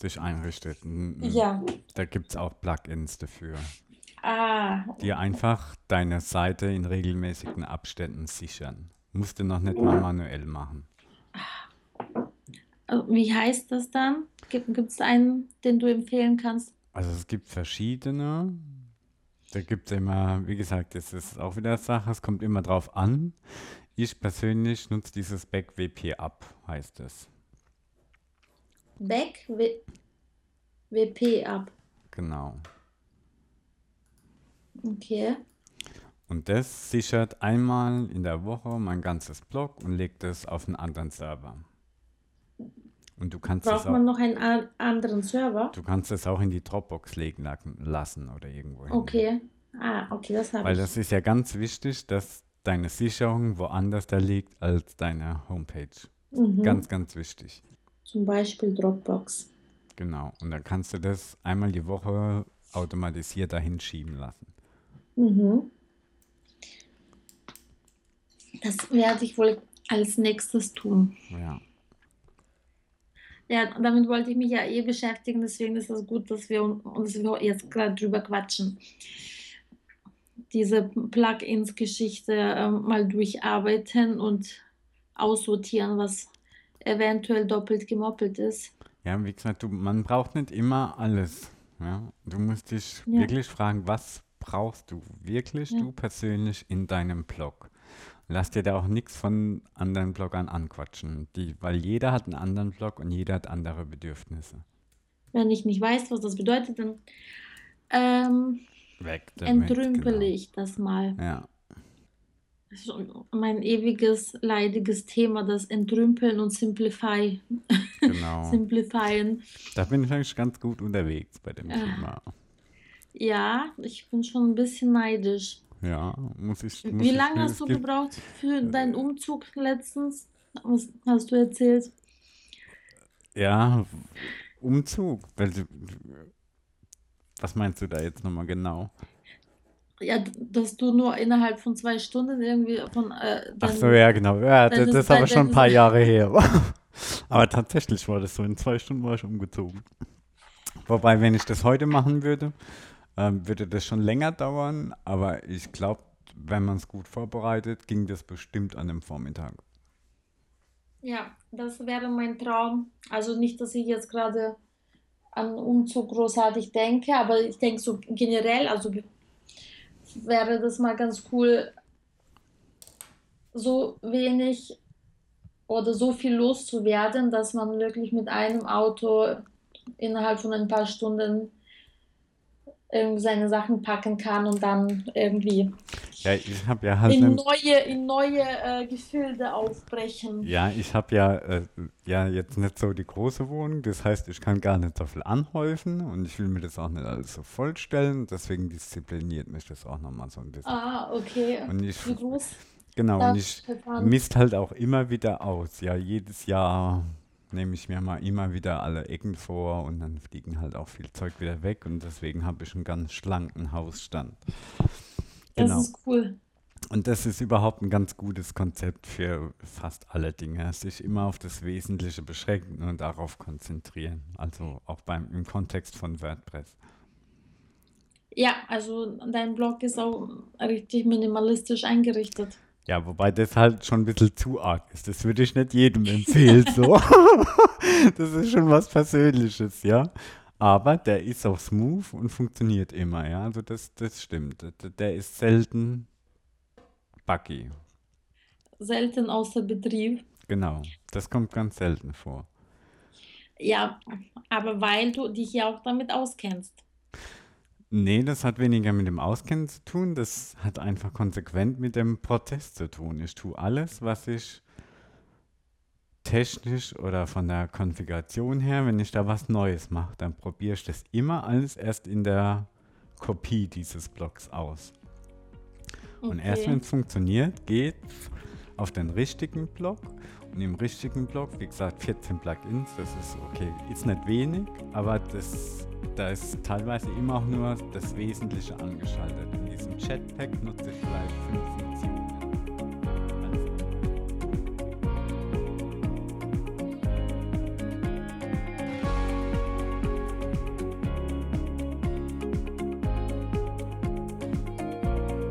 sich einrichtet. Ja, Da gibt es auch Plugins dafür, ah, die einfach deine Seite in regelmäßigen Abständen sichern. Musst du noch nicht mal manuell machen. äh, wie heißt das dann? Gibt es einen, den du empfehlen kannst? Also es gibt verschiedene. Da gibt es immer, wie gesagt, das ist auch wieder Sache, es kommt immer drauf an. Ich persönlich nutze dieses Back WP Up, heißt es. Back WP ab. Genau. Okay. Und das sichert einmal in der Woche mein ganzes Blog und legt es auf einen anderen Server. Und du kannst es Braucht auch, man noch einen an anderen Server? du kannst es auch in die Dropbox legen lassen oder irgendwo hin. Okay. Ah, okay, das habe Weil ich. das ist ja ganz wichtig, dass deine Sicherung woanders da liegt als deine Homepage. Mhm. Ganz, ganz wichtig. Zum Beispiel Dropbox. Genau. Und dann kannst du das einmal die Woche automatisiert dahin schieben lassen. Mhm. Das werde ich wohl als nächstes tun. Ja. Ja, damit wollte ich mich ja eh beschäftigen, deswegen ist es gut, dass wir un- uns jetzt gerade drüber quatschen. Diese Plugins-Geschichte ähm, mal durcharbeiten und aussortieren, was eventuell doppelt gemoppelt ist. Ja, wie gesagt, du, man braucht nicht immer alles. Ja? Du musst dich Ja. wirklich fragen, was brauchst du wirklich, Ja. du persönlich, in deinem Blog? Lass dir da auch nichts von anderen Bloggern anquatschen, die, weil jeder hat einen anderen Blog und jeder hat andere Bedürfnisse. Wenn ich nicht weiß, was das bedeutet, dann ähm, Weg damit, entrümpele genau. ich das mal. Ja, Das ist mein ewiges, leidiges Thema, das Entrümpeln und Simplify. genau. Simplifyen. Da bin ich eigentlich ganz gut unterwegs bei dem Ah. Thema. Ja, ich bin schon ein bisschen neidisch. Ja, muss ich. Muss Wie lange hast du gebraucht für deinen Umzug letztens? Was hast du erzählt? Ja, Umzug. Was meinst du da jetzt nochmal genau? Ja, dass du nur innerhalb von zwei Stunden irgendwie von äh, Ach so, ja, genau. Ja, das, ist aber schon ein paar Jahre her. Aber tatsächlich war das so. In zwei Stunden war ich umgezogen. Wobei, wenn ich das heute machen würde, ähm, würde das schon länger dauern. Aber ich glaube, wenn man es gut vorbereitet, ging das bestimmt an dem Vormittag. Ja, das wäre mein Traum. Also nicht, dass ich jetzt gerade an Umzug großartig denke, aber ich denke so generell, also wäre das mal ganz cool, so wenig oder so viel loszuwerden, dass man wirklich mit einem Auto innerhalb von ein paar Stunden seine Sachen packen kann und dann irgendwie Ja, ich habe ja halt in neue, in neue äh, Gefilde aufbrechen. Ja, ich habe ja, äh, ja jetzt nicht so die große Wohnung. Das heißt, ich kann gar nicht so viel anhäufen und ich will mir das auch nicht alles so vollstellen. Deswegen diszipliniert mich das auch nochmal so ein bisschen. Ah, okay. Und ich, Wie groß genau, und ich misst halt auch immer wieder aus. Ja, jedes Jahr nehme ich mir mal immer wieder alle Ecken vor und dann fliegen halt auch viel Zeug wieder weg und deswegen habe ich einen ganz schlanken Hausstand. Das Genau. ist cool. Und das ist überhaupt ein ganz gutes Konzept für fast alle Dinge. Sich immer auf das Wesentliche beschränken und darauf konzentrieren. Also auch beim, im Kontext von WordPress. Ja, also dein Blog ist auch richtig minimalistisch eingerichtet. Ja, wobei das halt schon ein bisschen zu arg ist. Das würde ich nicht jedem empfehlen, so. Das ist schon was Persönliches, ja. Aber der ist auch smooth und funktioniert immer, ja. Also das, das stimmt. Der- Der ist selten buggy. Selten außer Betrieb. Genau. Das kommt ganz selten vor. Ja, aber weil du dich ja auch damit auskennst. Nee, das hat weniger mit dem Auskennen zu tun, das hat einfach konsequent mit dem Prozess zu tun. Ich tue alles, was ich technisch oder von der Konfiguration her, wenn ich da was Neues mache, dann probiere ich das immer alles erst in der Kopie dieses Blocks aus. Und erst Okay. wenn es funktioniert, geht auf den richtigen Block. Und im richtigen Block, wie gesagt, 14 Plugins, das ist okay, ist nicht wenig, aber das, da ist teilweise immer auch nur das Wesentliche angeschaltet. In diesem Chatpack nutze ich vielleicht fünf Funktionen.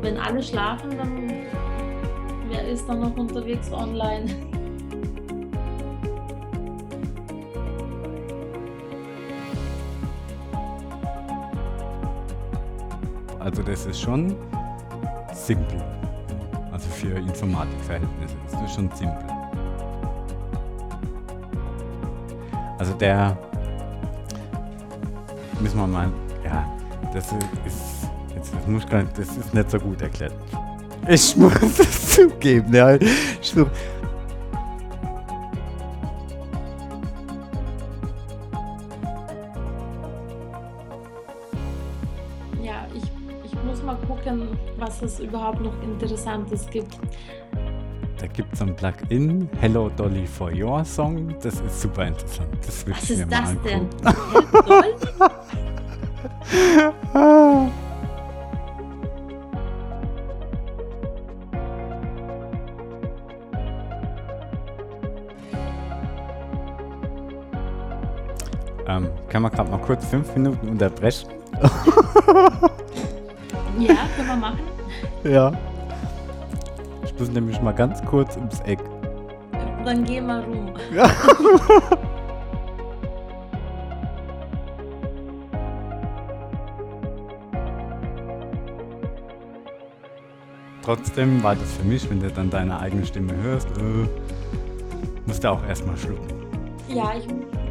Wenn alle schlafen, dann wer ist dann noch unterwegs online? Also das ist schon simpel. Also für Informatikverhältnisse ist das schon simpel. Also der müssen wir mal, ja, das ist, jetzt das muss ich gar nicht, das ist nicht so gut erklärt. Ich muss es zugeben, ja. Ich es überhaupt noch Interessantes gibt. da gibt es ein Plugin, Hello Dolly for Your Song. Das ist super interessant. Das Was ich mir ist mal das denn? angucken. Dolly? Ähm, kann man gerade mal kurz fünf Minuten unterbrechen? Ja, können wir machen. Ja. Ich muss nämlich mal ganz kurz ums Eck. Dann geh mal rum. Ja. Trotzdem war das für mich, wenn du dann deine eigene Stimme hörst, äh, musst du auch erstmal schlucken. Ja, ich,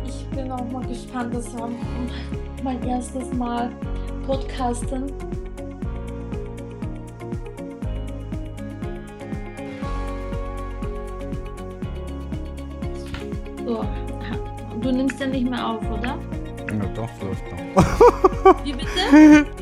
ich bin auch mal gespannt. Das war mein erstes Mal Podcasten. ja nicht mehr auf, oder? Ja, doch, läuft noch. Wie bitte?